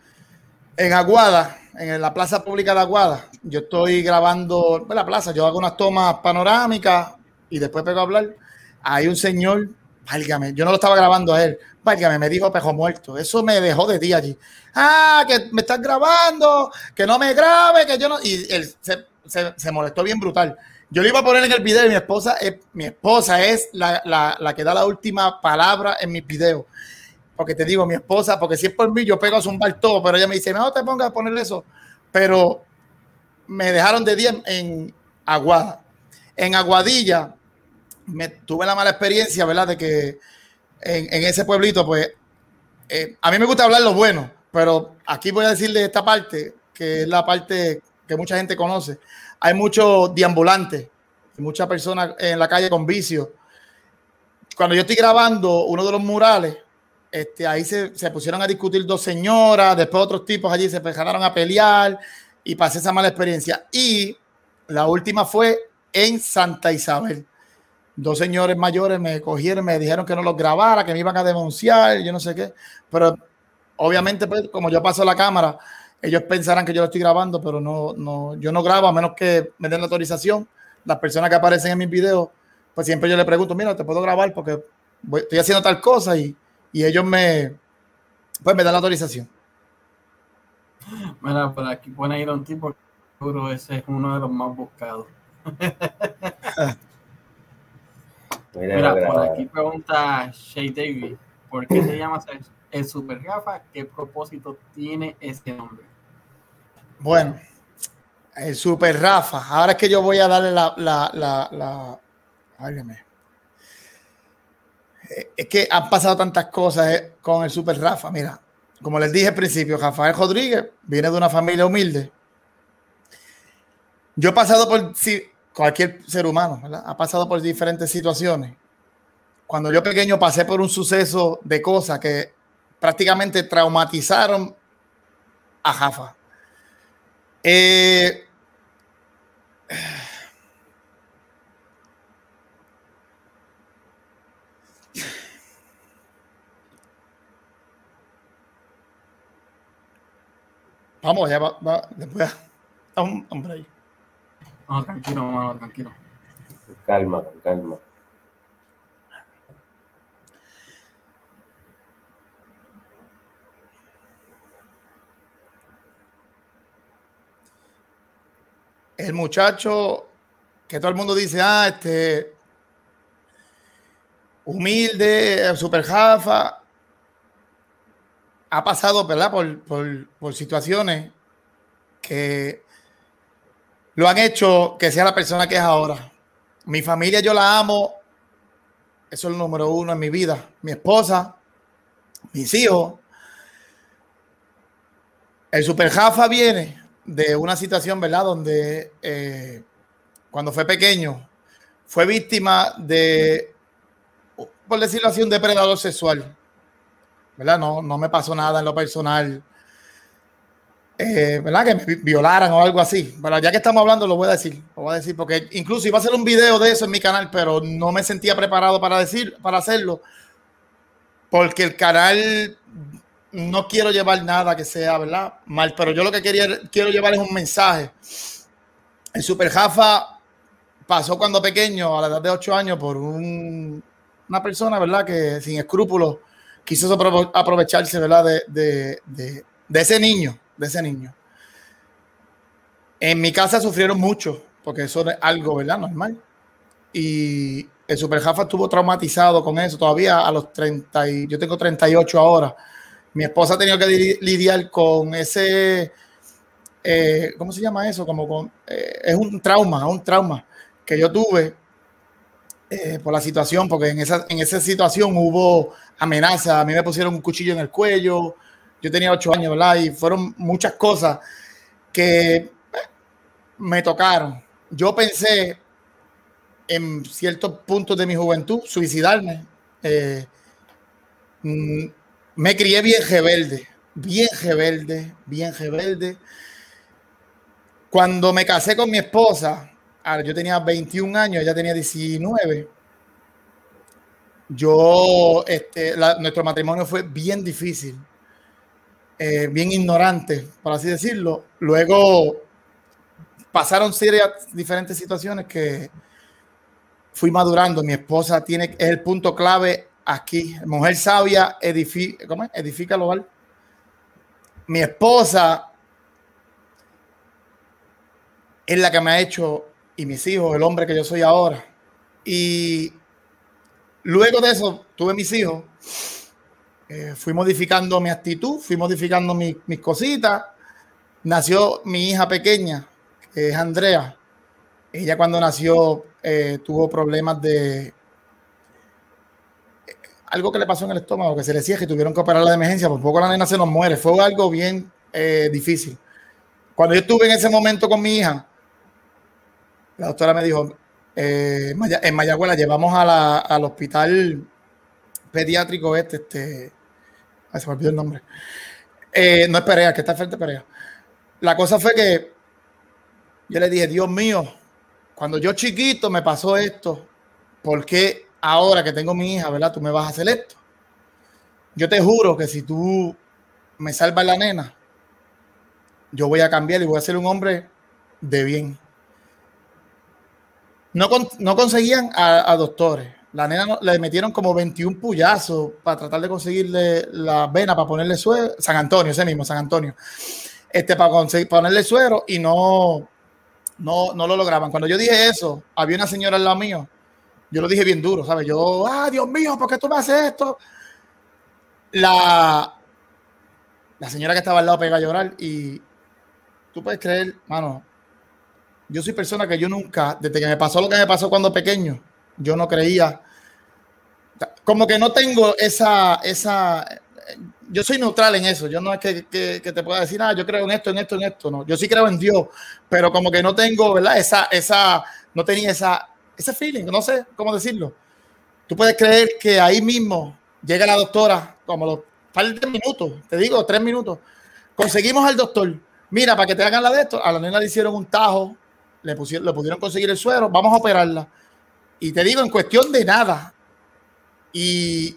En Aguada, en la plaza pública de Aguada, yo estoy grabando en la plaza, yo hago unas tomas panorámicas y después pego a hablar. Hay un señor, válgame, yo no lo estaba grabando a él, válgame, me dijo pejo muerto. Eso me dejó de ti allí. Ah, que me estás grabando, que no me grabe, que yo no. Y él se, se, molestó bien brutal. Yo le iba a poner en el video y mi esposa es, mi esposa es la, la, la, que da la última palabra en mis videos. Porque te digo, mi esposa, porque si es por mí, yo pego a zumbar todo, pero ella me dice, no te pongas a poner eso. Pero me dejaron de día en, en Aguada. En Aguadilla, me, tuve la mala experiencia, ¿verdad? De que en, en ese pueblito, pues, eh, a mí me gusta hablar lo bueno, pero aquí voy a decirle esta parte, que es la parte que mucha gente conoce hay muchos deambulantes, muchas personas en la calle con vicios. Cuando yo estoy grabando uno de los murales, este, ahí se, se, pusieron a discutir dos señoras, después otros tipos allí se empezaron a pelear y pasé esa mala experiencia. Y la última fue en Santa Isabel. Dos señores mayores me cogieron, me dijeron que no los grabara, que me iban a denunciar, yo no sé qué. Pero obviamente, pues, como yo paso la cámara, ellos pensarán que yo lo estoy grabando, pero no, no, yo no grabo a menos que me den la autorización. Las personas que aparecen en mis videos, pues siempre yo le pregunto, mira, te puedo grabar porque voy, estoy haciendo tal cosa y, y, ellos me, pues me dan la autorización. Mira, por aquí pueden ir a un tipo, seguro ese es uno de los más buscados. Mira, Mira por aquí pregunta Shay David, ¿Por qué se llama el Super Rafa? ¿Qué propósito tiene ese nombre? Bueno, el Super Rafa. Ahora es que yo voy a darle la. la, la, la... Eh, es que han pasado tantas cosas eh, con el Super Rafa. Mira, como les dije al principio, Rafael Rodríguez viene de una familia humilde. Yo he pasado por, si cualquier ser humano, ¿verdad? Ha pasado por diferentes situaciones. Cuando yo pequeño pasé por un suceso de cosas que prácticamente traumatizaron a Rafa. Eh, Vamos, ya va, va después hombre ahí. No, tranquilo, mano, tranquilo. Calma, calma. El muchacho que todo el mundo dice, ah, este, humilde, super jafa, ha pasado, ¿verdad? Por, situaciones que lo han hecho que sea la persona que es ahora. Mi familia yo la amo. Eso es el número uno en mi vida. Mi esposa, mis hijos. El Super Jafa viene de una situación, ¿verdad? Donde eh, cuando fue pequeño fue víctima de, por decirlo así, un depredador sexual. ¿verdad? No, no me pasó nada en lo personal, eh, ¿verdad? Que me violaran o algo así. Pero ya que estamos hablando, lo voy a decir, lo voy a decir, porque incluso iba a hacer un video de eso en mi canal, pero no me sentía preparado para decir, para hacerlo, porque el canal no quiero llevar nada que sea, ¿verdad? Mal, pero yo lo que quería, quiero llevar es un mensaje. El Super Jafa pasó cuando pequeño, a la edad de 8 años, por un, una persona, ¿verdad? Que sin escrúpulos quiso aprovecharse, ¿verdad? De, ese niño, de ese niño. En mi casa sufrieron mucho, porque eso es algo, ¿verdad? Normal. Y el Super Jafa estuvo traumatizado con eso. Todavía a los 30, y, yo tengo 38 ahora. Mi esposa ha tenido que lidiar con ese, eh, ¿cómo se llama eso? Como con, eh, es un trauma, un trauma que yo tuve eh, por la situación, porque en esa, en esa situación hubo amenaza, a mí me pusieron un cuchillo en el cuello, yo tenía ocho años, ¿verdad? Y fueron muchas cosas que me tocaron. Yo pensé en ciertos puntos de mi juventud suicidarme. Mm, me crié bien rebelde, bien rebelde, bien rebelde. Cuando me casé con mi esposa, yo tenía 21 años, ella tenía 19 yo, este, nuestro matrimonio fue bien difícil, eh, bien ignorante, por así decirlo. Luego pasaron serias diferentes situaciones que fui madurando. Mi esposa tiene, es el punto clave aquí. Mujer sabia edifica, ¿cómo es? edifica el hogar. Mi esposa es la que me ha hecho, y mis hijos, el hombre que yo soy ahora. Y Luego de eso, tuve mis hijos. Eh, fui modificando mi actitud, fui modificando mis cositas. Nació mi hija pequeña, que es Andrea. Ella cuando nació eh, tuvo problemas de... Eh, algo que le pasó en el estómago, que se le cierra y tuvieron que operarla de emergencia. Por poco la nena se nos muere. Fue algo bien difícil. Cuando yo estuve en ese momento con mi hija, la doctora me dijo, eh, en Mayagüez la llevamos al hospital pediátrico este, este, se me olvidó el nombre. Eh, no es Perea, que está frente a Perea. La cosa fue que yo le dije, Dios mío, cuando yo chiquito me pasó esto, ¿por qué ahora que tengo mi hija, verdad, tú me vas a hacer esto? Yo te juro que si tú me salvas la nena, yo voy a cambiar y voy a ser un hombre de bien. No, conseguían a, doctores. La nena le metieron como 21 puyazos para tratar de conseguirle la vena para ponerle suero. San Antonio, ese mismo, San Antonio. Este, para conseguir ponerle suero y no, no, no lo lograban. Cuando yo dije eso, había una señora al lado mío. Yo lo dije bien duro, ¿sabes? Yo, ah, Dios mío, ¿por qué tú me haces esto? la, la señora que estaba al lado pega a llorar y tú puedes creer, mano, yo soy persona que yo nunca, desde que me pasó lo que me pasó cuando pequeño, yo no creía, como que no tengo esa, esa, yo soy neutral en eso, yo no es que, que, te pueda decir, ah, yo creo en esto, en esto, en esto, no, yo sí creo en Dios, pero como que no tengo, ¿verdad? Esa, esa, no tenía esa, ese feeling, no sé cómo decirlo. Tú puedes creer que ahí mismo llega la doctora, como los par de minutos, te digo, tres minutos, conseguimos al doctor, mira, para que te hagan la de esto, a la nena le hicieron un tajo, le, pusieron, le pudieron conseguir el suero, vamos a operarla. Y te digo, en cuestión de nada. Y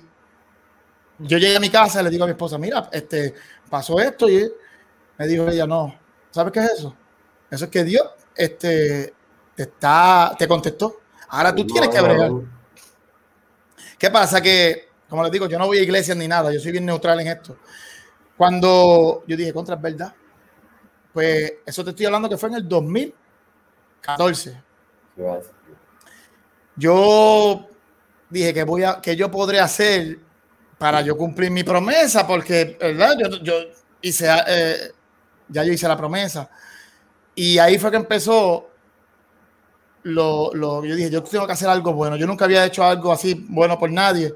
yo llegué a mi casa y le digo a mi esposa, mira, este, pasó esto y me dijo ella, no, ¿sabes qué es eso? Eso es que Dios este, te, está, te contestó. Ahora tú tienes que bregar. ¿Qué pasa? Que, como les digo, yo no voy a iglesia ni nada, yo soy bien neutral en esto. Cuando yo dije, contra, es verdad. Pues eso te estoy hablando que fue en el 2014. Yo dije que voy a, que yo podré hacer para yo cumplir mi promesa, porque, ¿verdad? Yo, yo hice, eh, ya yo hice la promesa. Y ahí fue que empezó lo, lo, yo dije, yo tengo que hacer algo bueno. Yo nunca había hecho algo así bueno por nadie.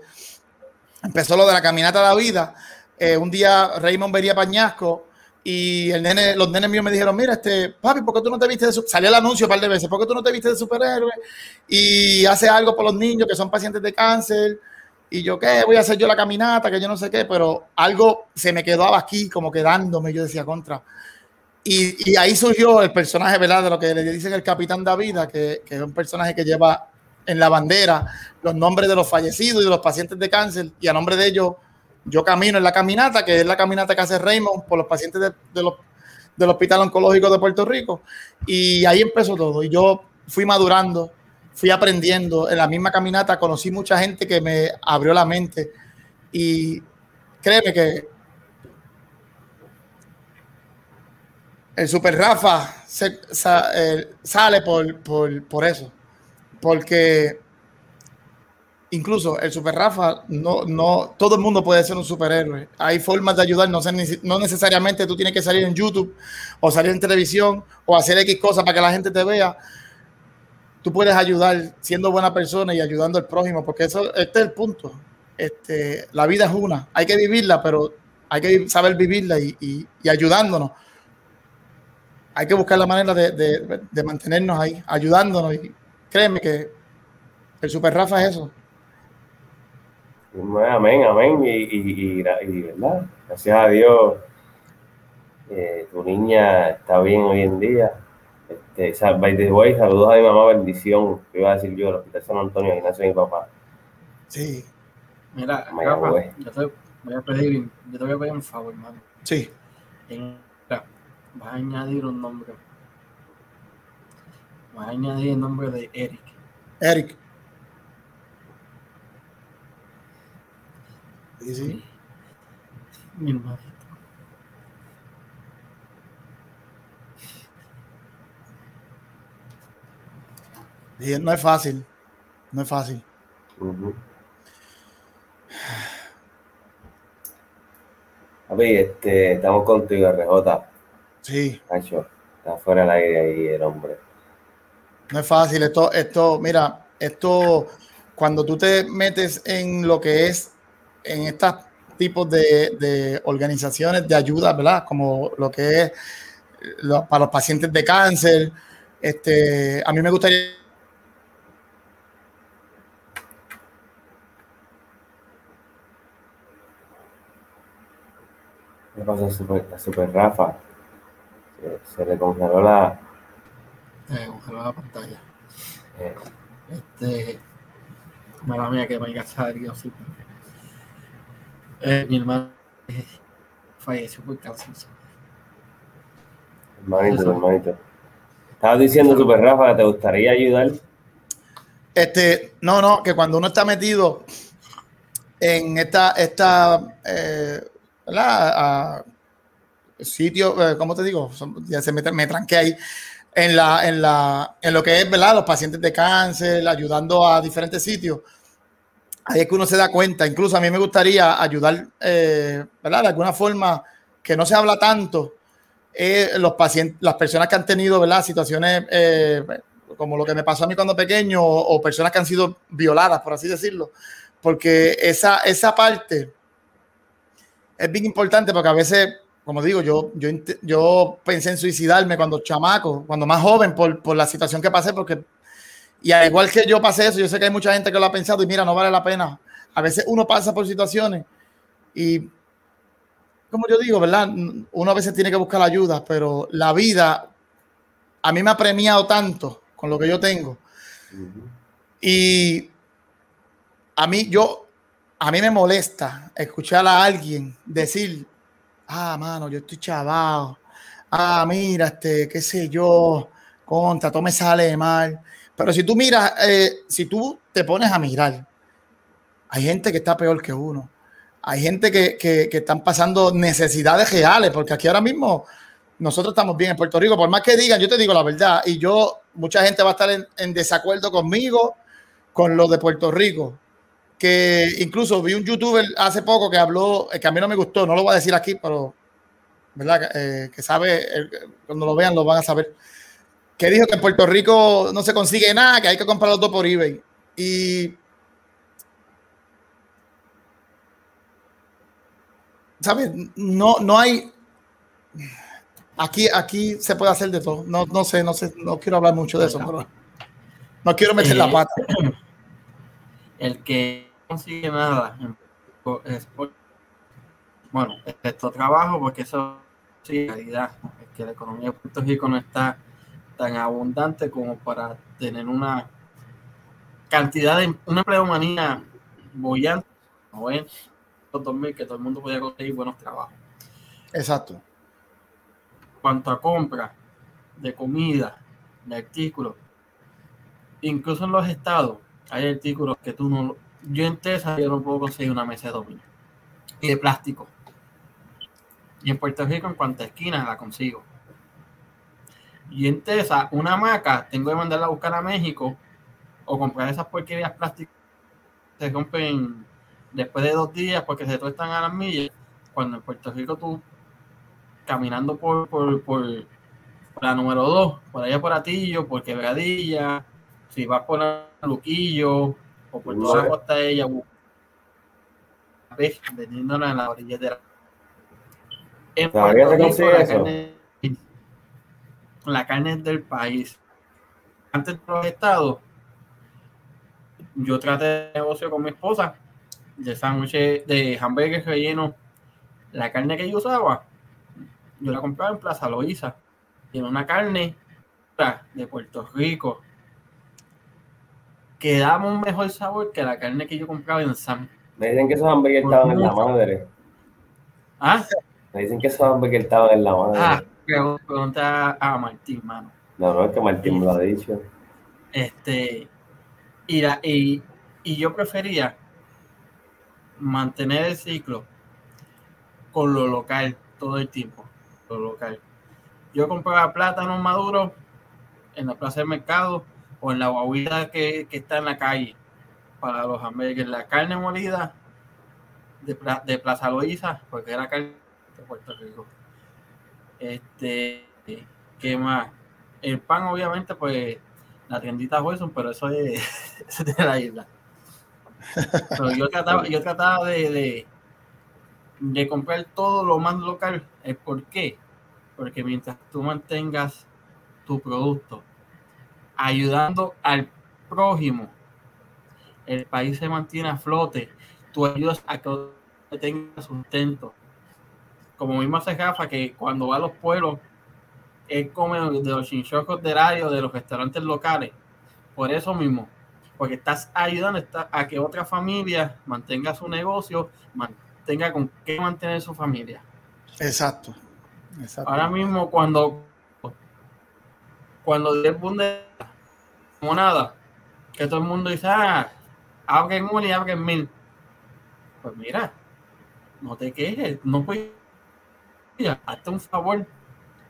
Empezó lo de la caminata de la vida. Eh, un día Raymond vería Pañasco y el nene, los nenes míos me dijeron, mira, este, papi, ¿por qué tú no te viste de Salió el anuncio un par de veces, ¿por qué tú no te viste de superhéroe? Y hace algo por los niños que son pacientes de cáncer. Y yo, ¿qué? Voy a hacer yo la caminata, que yo no sé qué, pero algo se me quedaba aquí, como quedándome. Yo decía, contra. Y, y ahí surgió el personaje, ¿verdad? De lo que le dicen el Capitán David, que, que es un personaje que lleva en la bandera los nombres de los fallecidos y de los pacientes de cáncer, y a nombre de ellos yo camino en la caminata, que es la caminata que hace Raymond por los pacientes de, los, del Hospital Oncológico de Puerto Rico. Y ahí empezó todo. Y yo fui madurando, fui aprendiendo. En la misma caminata conocí mucha gente que me abrió la mente. Y créeme que el Super Rafa eh, sale por, por, por eso. Porque incluso el Super Rafa, no, no, todo el mundo puede ser un superhéroe. Hay formas de ayudar, no, no necesariamente tú tienes que salir en YouTube o salir en televisión o hacer X cosas para que la gente te vea. Tú puedes ayudar siendo buena persona y ayudando al prójimo, porque eso, este es el punto. Este, la vida es una, hay que vivirla, pero hay que saber vivirla y, ayudándonos. Hay que buscar la manera de, de mantenernos ahí, ayudándonos. Y créeme que el Super Rafa es eso Amén, amén. Y, ¿verdad? Gracias a Dios, eh, tu niña está bien hoy en día. Este, by the way, saludos a mi mamá, bendición. Que iba a decir yo, el Hospital San Antonio, Ignacio, mi papá. Sí. Mira, Rafa, yo te voy a pedir, yo te voy a pedir un favor, hermano. Sí. Vas a añadir un nombre. Vas a añadir el nombre de Eric. Eric. Sí, sí. Mi hermanito. no es fácil. No es fácil. A ver, este, estamos contigo, RJ. Sí. está fuera del aire ahí el hombre. No es fácil. Esto, esto, mira, esto, cuando tú te metes en lo que es en estos tipos de, organizaciones de ayuda, ¿verdad? Como lo que es para los pacientes de cáncer. Este, a mí me gustaría ¿Qué pasa a Super, Rafa? Se, le congeló la. Se congeló la pantalla. Eh. Este. Mala mía que me a Dios, sí. Eh, mi hermano eh, falleció por cáncer. Hermanito, hermanito. Estabas diciendo, Super Rafa, que te gustaría ayudar. Este, no, no, que cuando uno está metido en esta, esta eh, ¿verdad? Sitio, eh, ¿cómo te digo? Ya se me, me ahí. En, la, en, la, en lo que es, ¿verdad? Los pacientes de cáncer, ayudando a diferentes sitios ahí es que uno se da cuenta. Incluso a mí me gustaría ayudar, eh, ¿verdad? De alguna forma que no se habla tanto, eh, los pacientes, las personas que han tenido, ¿verdad? Situaciones como lo que me pasó a mí cuando pequeño o, o, personas que han sido violadas, por así decirlo. Porque esa, esa parte es bien importante porque a veces, como digo, yo, yo, yo pensé en suicidarme cuando chamaco, cuando más joven, por, por la situación que pasé, porque y al igual que yo pasé eso, yo sé que hay mucha gente que lo ha pensado y mira, no vale la pena. A veces uno pasa por situaciones y, como yo digo, ¿verdad? Uno a veces tiene que buscar ayuda, pero la vida a mí me ha premiado tanto con lo que yo tengo. Y a mí, yo, a mí me molesta escuchar a alguien decir, ah, mano, yo estoy chavado. Ah, mira, este, qué sé yo, contra, todo me sale mal pero si tú miras, eh, si tú te pones a mirar, hay gente que está peor que uno. Hay gente que, que, están pasando necesidades reales, porque aquí ahora mismo nosotros estamos bien en Puerto Rico. Por más que digan, yo te digo la verdad, y yo, mucha gente va a estar en desacuerdo conmigo con lo de Puerto Rico. Que incluso vi un youtuber hace poco que habló, que a mí no me gustó, no lo voy a decir aquí, pero ¿verdad? Eh, que sabe, eh, cuando lo vean lo van a saber que dijo que en Puerto Rico no se consigue nada, que hay que comprarlo todo por eBay. Y. ¿Sabes? No, no hay. Aquí, aquí se puede hacer de todo. No, no sé, no sé, no quiero hablar mucho de eso, pero no quiero meter la eh, pata. El que consigue nada es bueno, esto trabajo porque eso sí, realidad, es que la economía de Puerto Rico no está tan abundante como para tener una cantidad de una empleomanía bollante, ¿no es? 2000 que todo el mundo podía conseguir buenos trabajos. Exacto. Cuanto a compra de comida, de artículos, incluso en los estados hay artículos que tú no, yo en Texas yo no puedo conseguir una mesa de y de plástico. Y en Puerto Rico en cuanto a esquinas la consigo. Y en Tesa, una maca, tengo que mandarla a buscar a México o comprar esas porquerías plásticas que se rompen después de dos días porque se tuestan a las millas. Cuando en Puerto Rico tú, caminando por, por, por, la número dos, por allá por Atillo, por Quebradilla, si vas por Luquillo o por toda la costa de ella, vendiéndola en la orilla de la. En Puerto Rico, la carne del país. Antes de los estados, yo traté de negocio con mi esposa de sándwiches de hamburgues relleno. La carne que yo usaba, yo la compraba en Plaza Loíza. Tiene una carne de Puerto Rico que daba un mejor sabor que la carne que yo compraba en San. Me dicen que esos hamburgues estaban en la madre. ¿Ah? Me dicen que esos hamburgues estaban en la madre. Ah, pregunta a Martín, mano. No, no es que Martín me lo ha dicho. Este, y, y, y yo prefería mantener el ciclo con lo local todo el tiempo, lo local. Yo compraba plátanos maduros en la plaza del mercado o en la guaguita que, que está en la calle para los hamburgues, la carne molida de, de Plaza Loíza, porque era carne de Puerto Rico. Este, ¿qué más? El pan, obviamente, pues la tiendita Wilson, pero eso es, de la isla. Pero yo trataba, yo trataba de, de, comprar todo lo más local. ¿Por qué? Porque mientras tú mantengas tu producto ayudando al prójimo, el país se mantiene a flote, tú ayudas a que tenga sustento como mismo hace Rafa, que cuando va a los pueblos, él come de los chinchocos de radio, de los restaurantes locales. Por eso mismo, porque estás ayudando a que otra familia mantenga su negocio, mantenga con qué mantener su familia. Exacto. Ahora mismo, cuando cuando el boom de como nada, que todo el mundo dice, ah, abren uno y abren mil. Pues mira, no te quejes, no puedes hazte un favor,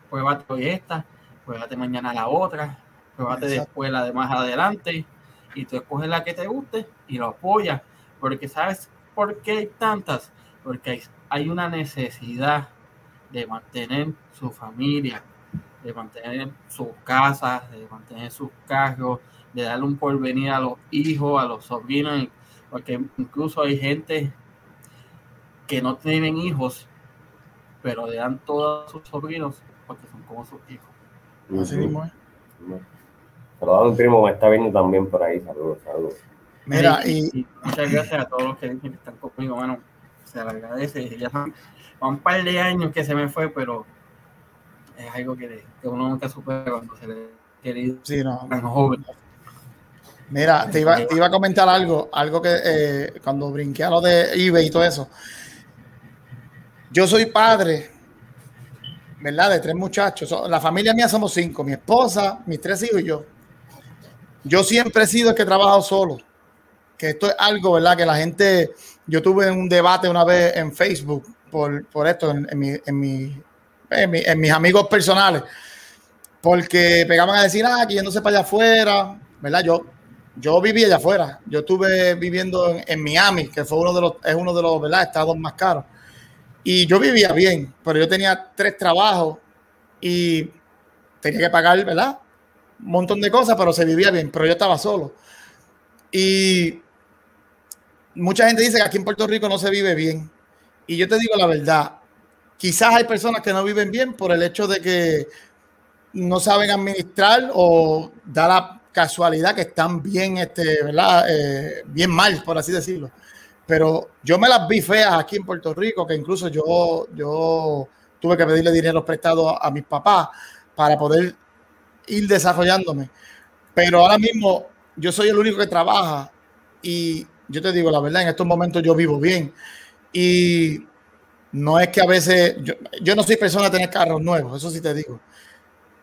pruébate hoy esta, pruébate mañana la otra, pruébate después la de más adelante y tú escoges la que te guste y lo apoyas. Porque ¿sabes por qué hay tantas? Porque hay, hay una necesidad de mantener su familia, de mantener sus casas, de mantener sus cargos, de darle un porvenir a los hijos, a los sobrinos, porque incluso hay gente que no tienen hijos, pero le dan todos a sus sobrinos porque son como sus hijos. Así mismo es. Pero un primo me está viendo también por ahí. Saludos, saludos. Mira, y, y y muchas gracias a todos los que dicen que están conmigo, mano. Se le agradece. Ya son un par de años que se me fue, pero es algo que, que uno nunca supera cuando se le querido sí, no. tan joven. Mira, te iba, te iba a comentar algo, algo que eh, cuando brinqué a lo de eBay y todo eso. Yo soy padre, ¿verdad? De tres muchachos. La familia mía somos cinco, mi esposa, mis tres hijos y yo. Yo siempre he sido el que he trabajado solo. Que esto es algo, ¿verdad? Que la gente, yo tuve un debate una vez en Facebook por, por esto, en, en mi- en mi- en mi- en mis amigos personales, porque pegaban a decir, ah, que yéndose para allá afuera, ¿verdad? Yo, yo viví allá afuera. Yo estuve viviendo en, Miami, que fue uno de los, es uno de los. Estados más caros. Y yo vivía bien, pero yo tenía tres trabajos y tenía que pagar, ¿verdad? Un montón de cosas, pero se vivía bien, pero yo estaba solo. Y mucha gente dice que aquí en Puerto Rico no se vive bien. Y yo te digo la verdad, quizás hay personas que no viven bien por el hecho de que no saben administrar o da la casualidad que están bien, este, ¿verdad? Eh, bien mal, por así decirlo. Pero yo me las vi feas aquí en Puerto Rico, que incluso yo, yo tuve que pedirle dinero prestado a, a mis papás para poder ir desarrollándome. Pero ahora mismo yo soy el único que trabaja y yo te digo la verdad, en estos momentos yo vivo bien. Y no es que a veces, yo, yo no soy persona de tener carros nuevos, eso sí te digo.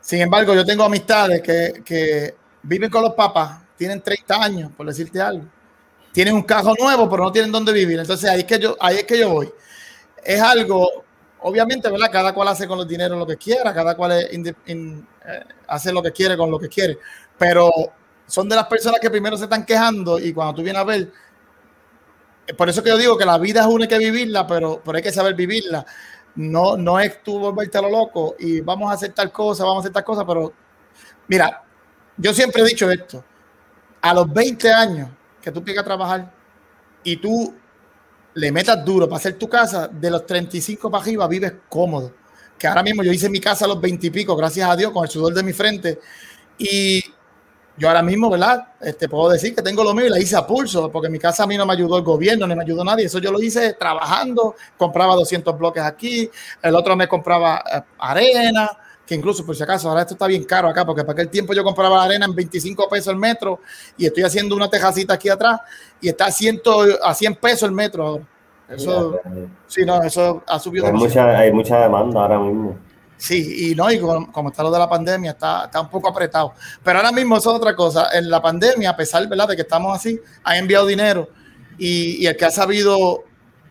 Sin embargo, yo tengo amistades que, que viven con los papás, tienen 30 años, por decirte algo. Tienen un carro nuevo, pero no tienen dónde vivir. Entonces ahí es que yo, ahí es que yo voy. Es algo, obviamente, ¿verdad? Cada cual hace con los dineros lo que quiera, cada cual es inde- in- eh, hace lo que quiere con lo que quiere. Pero son de las personas que primero se están quejando y cuando tú vienes a ver, por eso que yo digo que la vida es una que vivirla, pero, pero hay que saber vivirla. No, no es tú volverte a lo loco y vamos a hacer tal cosa, vamos a hacer tal cosa, pero mira, yo siempre he dicho esto, a los 20 años que tú empiezas a trabajar y tú le metas duro para hacer tu casa, de los 35 para arriba vives cómodo. Que ahora mismo yo hice mi casa a los 20 y pico, gracias a Dios, con el sudor de mi frente. Y yo ahora mismo, ¿verdad? Este, puedo decir que tengo lo mío y la hice a pulso, porque en mi casa a mí no me ayudó el gobierno, ni me ayudó nadie. Eso yo lo hice trabajando, compraba 200 bloques aquí, el otro me compraba eh, arena, que incluso por si acaso, ahora esto está bien caro acá, porque para aquel tiempo yo compraba la arena en 25 pesos el metro y estoy haciendo una tejacita aquí atrás y está a, 100, a 100 pesos el metro ahora. Eso, sí, no, eso ha subido. Hay mucha, hay mucha demanda ahora mismo. Sí, y no, y como, está lo de la pandemia, está, está un poco apretado. Pero ahora mismo eso es otra cosa. En la pandemia, a pesar ¿verdad? de que estamos así, ha enviado dinero y, el que ha sabido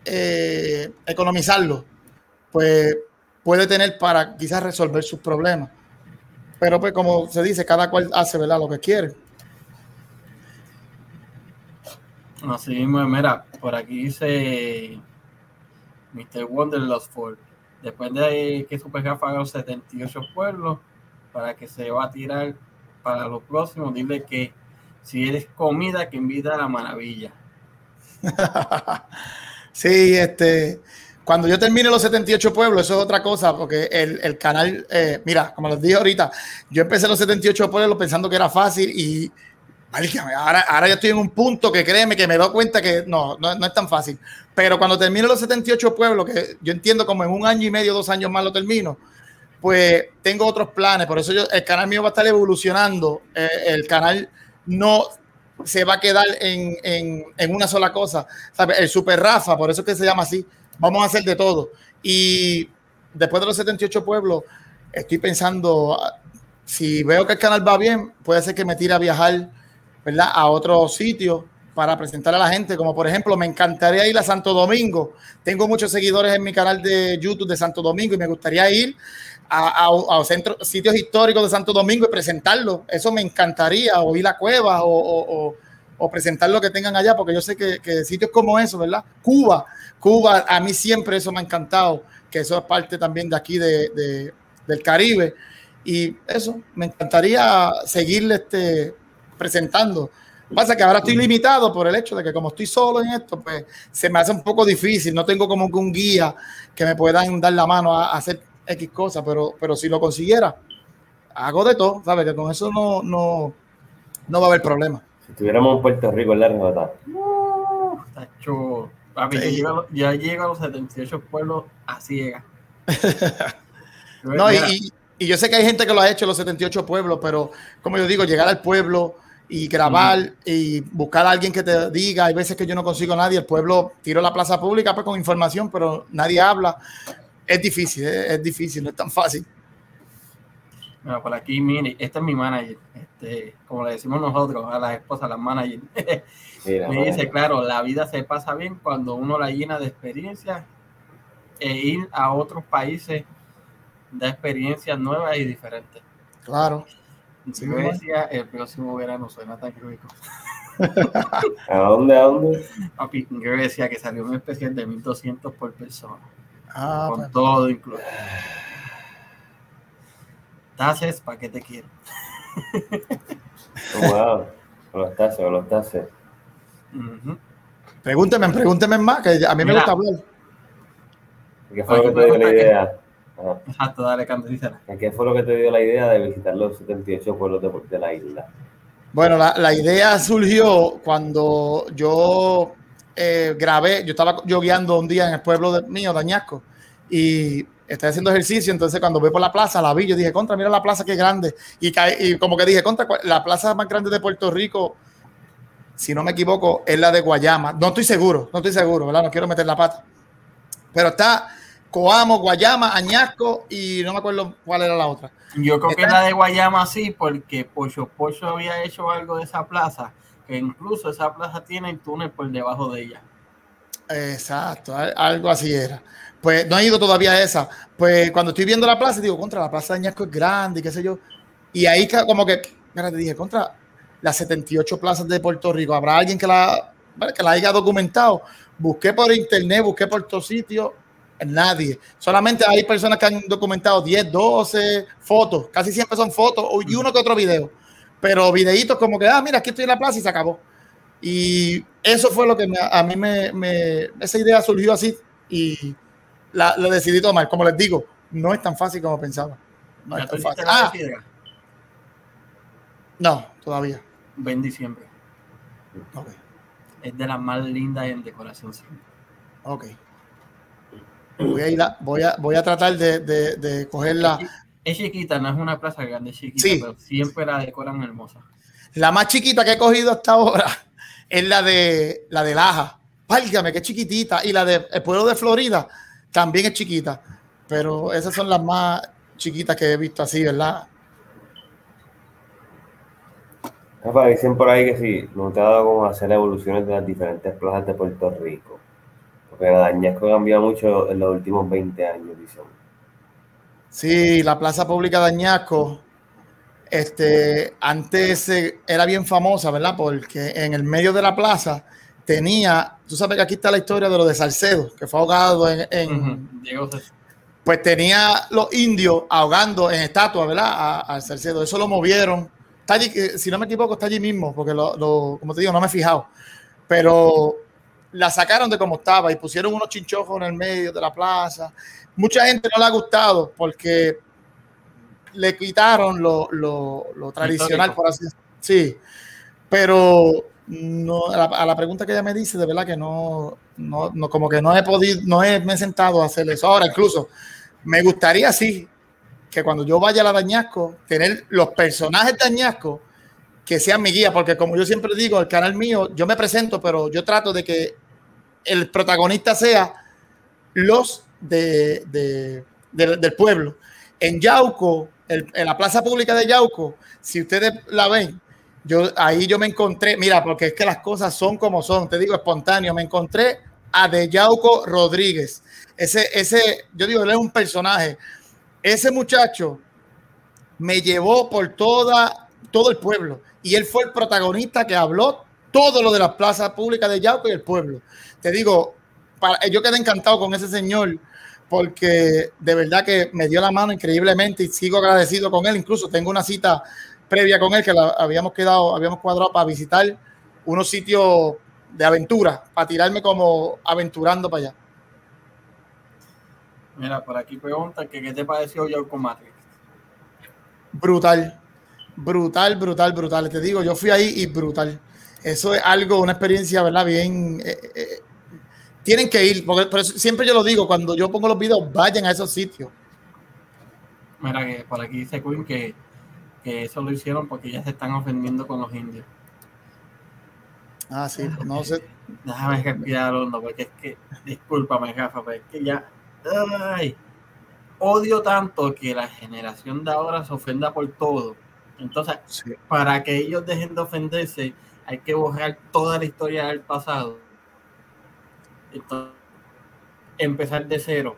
eh, economizarlo, pues puede tener para quizás resolver sus problemas. Pero pues como se dice, cada cual hace ¿verdad? lo que quiere. Así mismo, mira, por aquí dice Mr. Wonder Ford. Después de que Supercraft haga los 78 pueblos, para que se va a tirar para los próximos, dile que si eres comida, que invita a la maravilla. Sí, este, cuando yo termine los 78 pueblos, eso es otra cosa, porque el, el canal, eh, mira, como les dije ahorita, yo empecé los 78 pueblos pensando que era fácil y ahora, ahora yo estoy en un punto que créeme que me doy cuenta que no, no, es tan fácil. Pero cuando termine los 78 pueblos, que yo entiendo como en un año y medio, dos años más lo termino, pues tengo otros planes. Por eso yo, el canal mío va a estar evolucionando. Eh, el canal no se va a quedar en, en, una sola cosa. El Super Rafa, por eso es que se llama así. Vamos a hacer de todo. Y después de los 78 pueblos, estoy pensando, si veo que el canal va bien, puede ser que me tire a viajar ¿verdad? a otro sitio para presentar a la gente, como por ejemplo, me encantaría ir a Santo Domingo. Tengo muchos seguidores en mi canal de YouTube de Santo Domingo y me gustaría ir a, a, centros, sitios históricos de Santo Domingo y presentarlo. Eso me encantaría, o ir a cuevas, o, presentar lo que tengan allá, porque yo sé que, sitios como eso, ¿verdad? Cuba, Cuba, a mí siempre eso me ha encantado, que eso es parte también de aquí de, del Caribe. Y eso, me encantaría seguirle este, presentando. Pasa que ahora estoy limitado por el hecho de que como estoy solo en esto, pues se me hace un poco difícil. No tengo como que un guía que me puedan dar la mano a, hacer X cosas, pero, pero si lo consiguiera, hago de todo, ¿sabes? Que con eso no, no, no va a haber problema. Si estuviéramos en Puerto Rico en la remota. Uh, tacho. Papi, Sí. ya, llego a los, ya llego a los 78 pueblos a ciegas. No, y, y- y yo sé que hay gente que lo ha hecho en los 78 pueblos, pero como yo digo, llegar al pueblo y grabar y buscar a alguien que te diga, hay veces que yo no consigo a nadie, el pueblo tiro la plaza pública pues, con información, pero nadie habla. Es difícil, es, es difícil, no es tan fácil. mira, por aquí, mire, este es mi manager. Este, como le decimos nosotros a las esposas, las managers. Mira, Me dice, claro, la vida se pasa bien cuando uno la llena de experiencias e ir a otros países da experiencias nuevas y diferentes. Claro. Grecia, el próximo verano suena tan rico. ¿A dónde? ¿A dónde? Papi, Grecia, que salió un especial de 1200 por persona, Ah, con pues, todo incluido. Tases, ¿para qué te quiero? Oh, wow. Con los tases, con los tases. Ujú. pregúnteme, pregúnteme más, que a mí me Mira. gusta hablar. ¿Qué fue que te dio la idea? Ajá. Exacto, dale. ¿Qué fue lo que te dio la idea de visitar los 78 pueblos de, de la isla? Bueno, la, la idea surgió cuando yo eh, grabé, yo estaba yogueando un día en el pueblo de, mío, de Añasco, y estaba haciendo ejercicio, entonces cuando voy por la plaza, la vi, yo dije, contra, mira la plaza que grande, y, y como que dije, contra, ¿cuál- la plaza más grande de Puerto Rico, si no me equivoco, es la de Guayama, no estoy seguro, no estoy seguro, ¿verdad? No quiero meter la pata, pero está Coamo, Guayama, Añasco, y no me acuerdo cuál era la otra. Yo creo que la de Guayama sí, porque Pocho Pocho había hecho algo de esa plaza, que incluso esa plaza tiene el túnel por debajo de ella. Exacto, al- algo así era. Pues no he ido todavía a esa. Pues cuando estoy viendo la plaza, digo, contra la plaza de Añasco es grande y qué sé yo. Y ahí como que, mira, te dije, contra las 78 plazas de Puerto Rico, ¿habrá alguien que la, que la haya documentado? Busqué por internet, busqué por todos sitios, nadie. Solamente hay personas que han documentado 10, 12 fotos, casi siempre son fotos o- y uno que otro video. Pero videitos como que, ah, mira, aquí estoy en la plaza y se acabó. Y eso fue lo que me- a mí me, me- esa idea surgió así y la, la decidí tomar. Como les digo, no es tan fácil como pensaba. No ¿Ya es tan fácil. Ah, no, todavía. Ve en diciembre. Es de las más lindas en decoración siempre. ok. Voy a, ir a- voy a, voy a tratar de, de, de cogerla. Es chiquita, no es una plaza grande, es chiquita, Sí. pero siempre la decoran hermosa. La más chiquita que he cogido hasta ahora es la de la de Laja. Válgame, que chiquitita. Y la de el pueblo de Florida también es chiquita. Pero esas son las más chiquitas que he visto así, ¿verdad? Rafa, dicen por ahí que sí, no te ha dado como hacer evoluciones de las diferentes plazas de Puerto Rico. De Añasco ha cambiado mucho en los últimos 20 años, dicen. Sí, la plaza pública de Añasco, este, antes era bien famosa, ¿verdad? Porque en el medio de la plaza tenía, tú sabes que aquí está la historia de lo de Salcedo, que fue ahogado en, en-. Diego se- pues tenía los indios ahogando en estatua, ¿verdad? A- Al Salcedo. Eso lo movieron. Está allí, eh, si no me equivoco, está allí mismo, porque lo, lo- como te digo, no me he fijado. Pero la sacaron de como estaba y pusieron unos chinchojos en el medio de la plaza. Mucha gente no le ha gustado porque le quitaron lo, lo- lo tradicional, Histórico. por así decirlo. Sí, pero no, a, la, a la pregunta que ella me dice, de verdad que no, no, no, como que no he podido, no he, me he sentado a hacer eso. Ahora, incluso, me gustaría sí que cuando yo vaya a la Dañasco, tener los personajes de Añasco que sean mi guía, porque como yo siempre digo, el canal mío, yo me presento, pero yo trato de que el protagonista sea los de, de- de- del pueblo. En Yauco, el- en la plaza pública de Yauco, si ustedes la ven, yo ahí yo me encontré, mira, porque es que las cosas son como son, te digo espontáneo, me encontré a De Yauco Rodríguez. Ese, ese, yo digo, él es un personaje. Ese muchacho me llevó por toda, todo el pueblo y él fue el protagonista que habló todo lo de las plazas públicas de Yauco y el pueblo. Te digo, para, yo quedé encantado con ese señor porque de verdad que me dio la mano increíblemente y sigo agradecido con él. Incluso tengo una cita previa con él que la habíamos quedado, habíamos cuadrado para visitar unos sitios de aventura, para tirarme como aventurando para allá. Mira, por aquí pregunta que qué te pareció con Matrix. Brutal, brutal, brutal, brutal. Te digo, yo fui ahí y brutal. Eso es algo, una experiencia, ¿verdad? Bien. Eh, eh, tienen que ir, porque siempre yo lo digo, cuando yo pongo los videos, vayan a esos sitios. Mira, que por aquí dice Queen que, que eso lo hicieron porque ya se están ofendiendo con los indios. Ah, sí, no sé. Déjame respirar hondo, porque es que, discúlpame, Rafa, pero es que ya. Ay, odio tanto que la generación de ahora se ofenda por todo. Entonces, para que ellos dejen de ofenderse, hay que borrar toda la historia del pasado. Entonces, empezar de cero.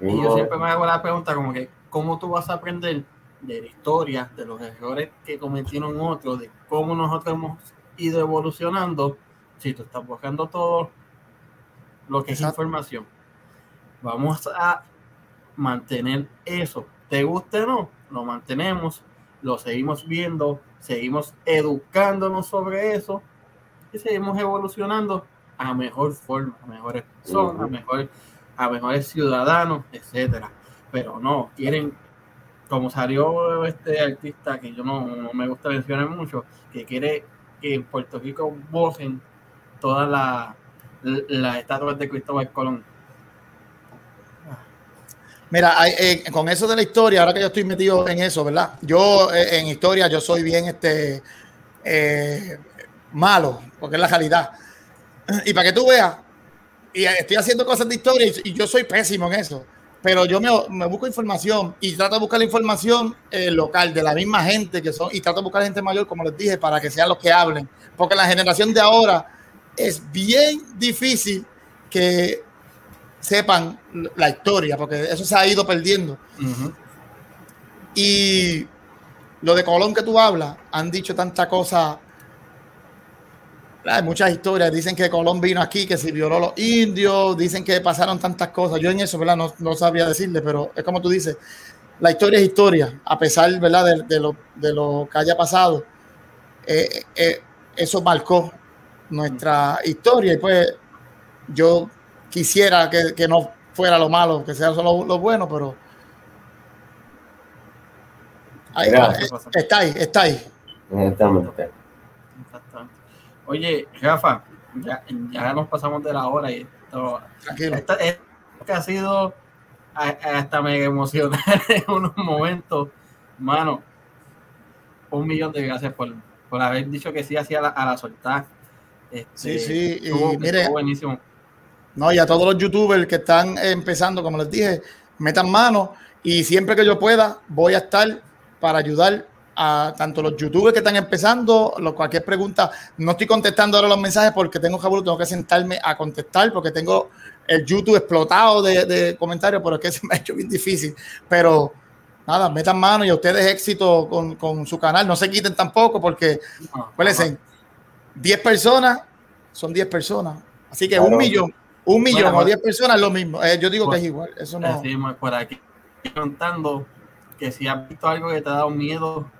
Y yo siempre me hago la pregunta como que, ¿cómo tú vas a aprender de la historia, de los errores que cometieron otros, de cómo nosotros hemos ido evolucionando si tú estás buscando todo lo que es información? Vamos a mantener eso. ¿Te guste o no? Lo mantenemos, lo seguimos viendo, seguimos educándonos sobre eso y seguimos evolucionando a mejor forma, a mejores personas, a, mejor, a mejores ciudadanos, etcétera. Pero no, quieren, como salió este artista que yo no, me gusta mencionar mucho, que quiere que en Puerto Rico borren todas las la estatuas de Cristóbal Colón. Mira, eh, con eso de la historia, ahora que yo estoy metido en eso, ¿verdad? Yo eh, en historia yo soy bien este eh, malo, porque es la realidad. Y para que tú veas, y estoy haciendo cosas de historia y, yo soy pésimo en eso, pero yo me, busco información y trato de buscar la información local de la misma gente que son, y trato de buscar gente mayor, como les dije, para que sean los que hablen, porque la generación de ahora es bien difícil que sepan la historia, porque eso se ha ido perdiendo. Y lo de Colón que tú hablas, han dicho tanta cosa. Hay muchas historias. Dicen que Colón vino aquí, que se violó a los indios. Dicen que pasaron tantas cosas. Yo en eso, ¿verdad? No, no sabría decirle, pero es como tú dices. La historia es historia, a pesar, ¿verdad? De, lo, de lo, que haya pasado. Eh, eh, eso marcó nuestra historia. Y pues yo quisiera que, no fuera lo malo, que sea solo lo bueno, pero está ahí, está ahí. Oye, Rafa, ya, ya, nos pasamos de la hora y esto, esta, que ha sido hasta mega emocional en unos momentos, mano. Un millón de gracias por, por haber dicho que sí hacía a la soltar. Este, sí, sí, y mire, buenísimo no, y a todos los youtubers que están empezando, como les dije, metan mano y siempre que yo pueda voy a estar para ayudar a tanto los youtubers que están empezando, lo, cualquier pregunta, no estoy contestando ahora los mensajes porque tengo tengo que sentarme a contestar porque tengo el YouTube explotado de, comentarios, pero es que se me ha hecho bien difícil. Pero nada, metan mano y a ustedes éxito con, su canal, no se quiten tampoco porque, acuérdense, 10 personas son 10 personas, así que un millón un millón o 10 pues, personas lo mismo. Eh, yo digo que es igual. Eso no. Decimos por aquí contando que si has visto algo que te ha dado miedo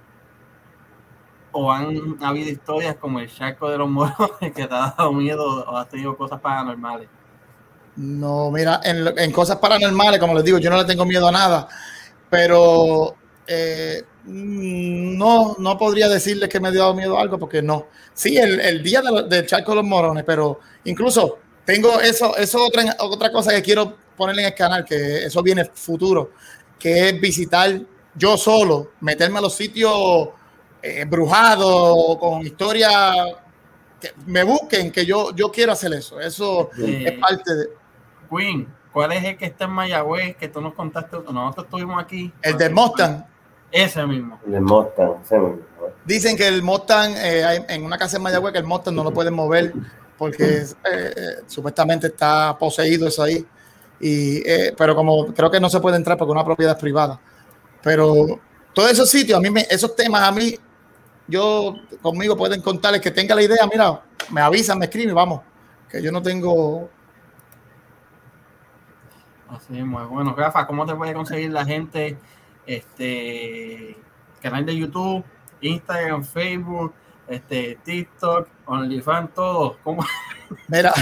o han habido historias como el charco de los moros que te ha dado miedo o has tenido cosas paranormales. No, mira, en, cosas paranormales, como les digo, yo no le tengo miedo a nada, pero eh, no, no podría decirles que me ha dado miedo a algo porque no. Sí, el, día del charco de los morones, pero incluso tengo eso, eso otra, otra cosa que quiero ponerle en el canal, que eso viene futuro, que es visitar yo solo, meterme a los sitios eh, brujados, con historia, que me busquen, que yo, yo quiero hacer eso. Eso es parte de... Queen, ¿cuál es el que está en Mayagüez que tú nos contaste? Nosotros estuvimos aquí. El de Mustang. Ese mismo. El de Mustang, ese mismo. Dicen que el Mustang, eh, en una casa en Mayagüez, que el Mustang no lo pueden mover porque eh, eh, supuestamente está poseído eso ahí. Y, eh, pero como creo que no se puede entrar porque una propiedad es privada. Pero todos esos sitios, a mí, me, esos temas a mí yo conmigo pueden contarles que tenga la idea, mira, me avisan, me escriben, vamos, que yo no tengo Así es, muy bueno. Rafa, ¿cómo te puede conseguir la gente? Este canal de YouTube, Instagram, Facebook, este, TikTok, OnlyFans, todo. ¿Cómo? Mira,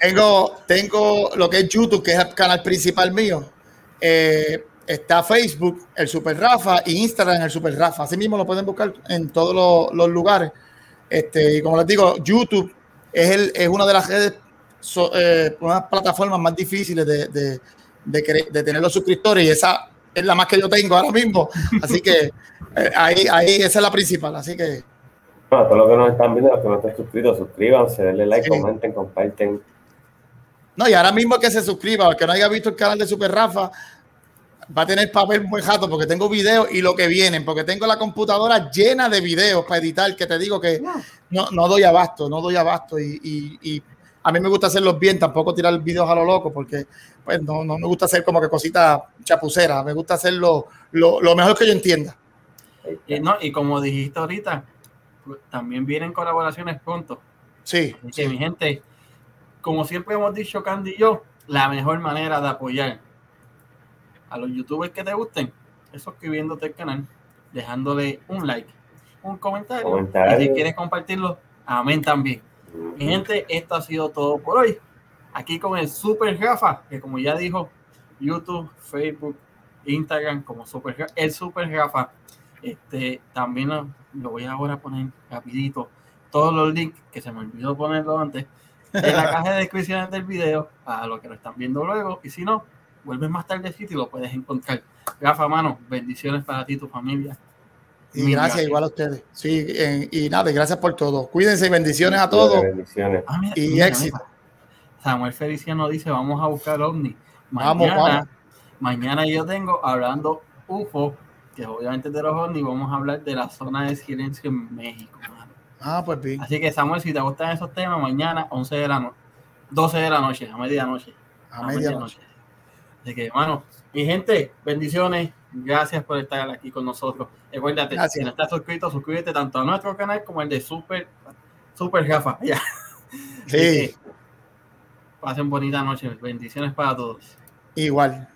tengo, tengo lo que es YouTube, que es el canal principal mío. Eh, está Facebook, el Super Rafa, y Instagram, el Super Rafa. Así mismo lo pueden buscar en todos los, los lugares. Este, y como les digo, YouTube es, el, es una de las redes so, eh, unas plataformas más difíciles de, de, de, de, tener los suscriptores y esa es la más que yo tengo ahora mismo. Así que eh, ahí, ahí esa es la principal. Así que. Bueno, todos los que nos están viendo, los que no estén suscritos, suscríbanse, denle like, sí. comenten, comparten. No, y ahora mismo que se suscriba, el que no haya visto el canal de Super Rafa, va a tener papel muy jato porque tengo videos y lo que vienen, porque tengo la computadora llena de videos para editar, que te digo que no, no doy abasto, no doy abasto y, y, y a mí me gusta hacerlos bien, tampoco tirar videos a lo loco, porque pues, no, no me gusta hacer como que cositas chapuceras, me gusta hacerlo lo, lo mejor que yo entienda. Y, no, y como dijiste ahorita, también vienen colaboraciones pronto. Sí. Así sí. mi gente, como siempre hemos dicho Candy y yo, la mejor manera de apoyar a los youtubers que te gusten es suscribiéndote al canal, dejándole un like, un comentario, Comentario. y si quieres compartirlo, amén también. Mi gente, esto ha sido todo por hoy. Aquí con el Super Rafa, que como ya dijo, YouTube, Facebook, Instagram, como Super el Super Rafa. Este, también lo, lo voy ahora a poner rapidito. Todos los links, que se me olvidó ponerlo antes, en la caja de descripciones del video, a los que lo están viendo luego. Y si no, vuelves más tardecito y lo puedes encontrar. Rafa, mano, bendiciones para ti y tu familia. Y gracias, gracias, igual a ustedes. Sí, eh, y nada, gracias por todo. Cuídense y bendiciones a todos. Bendiciones. Ah, mira, y mira, éxito. mira. Samuel Feliciano dice, vamos a buscar ovni. Vamos, Mañana, vamos. mañana yo tengo hablando UFO, que obviamente de los ovnis, vamos a hablar de la zona de silencio en México. mano. Ah, pues bien. Así que Samuel, si te gustan esos temas, mañana 11 de la noche, 12 de la noche, a medianoche. A medianoche. Así que, hermano, mi gente, bendiciones. Gracias por estar aquí con nosotros. Recuérdate, Gracias. si no estás suscrito, suscríbete tanto a nuestro canal como el de Super, Super Rafa. Ya. Sí, Pasen bonita noche. Bendiciones para todos. igual.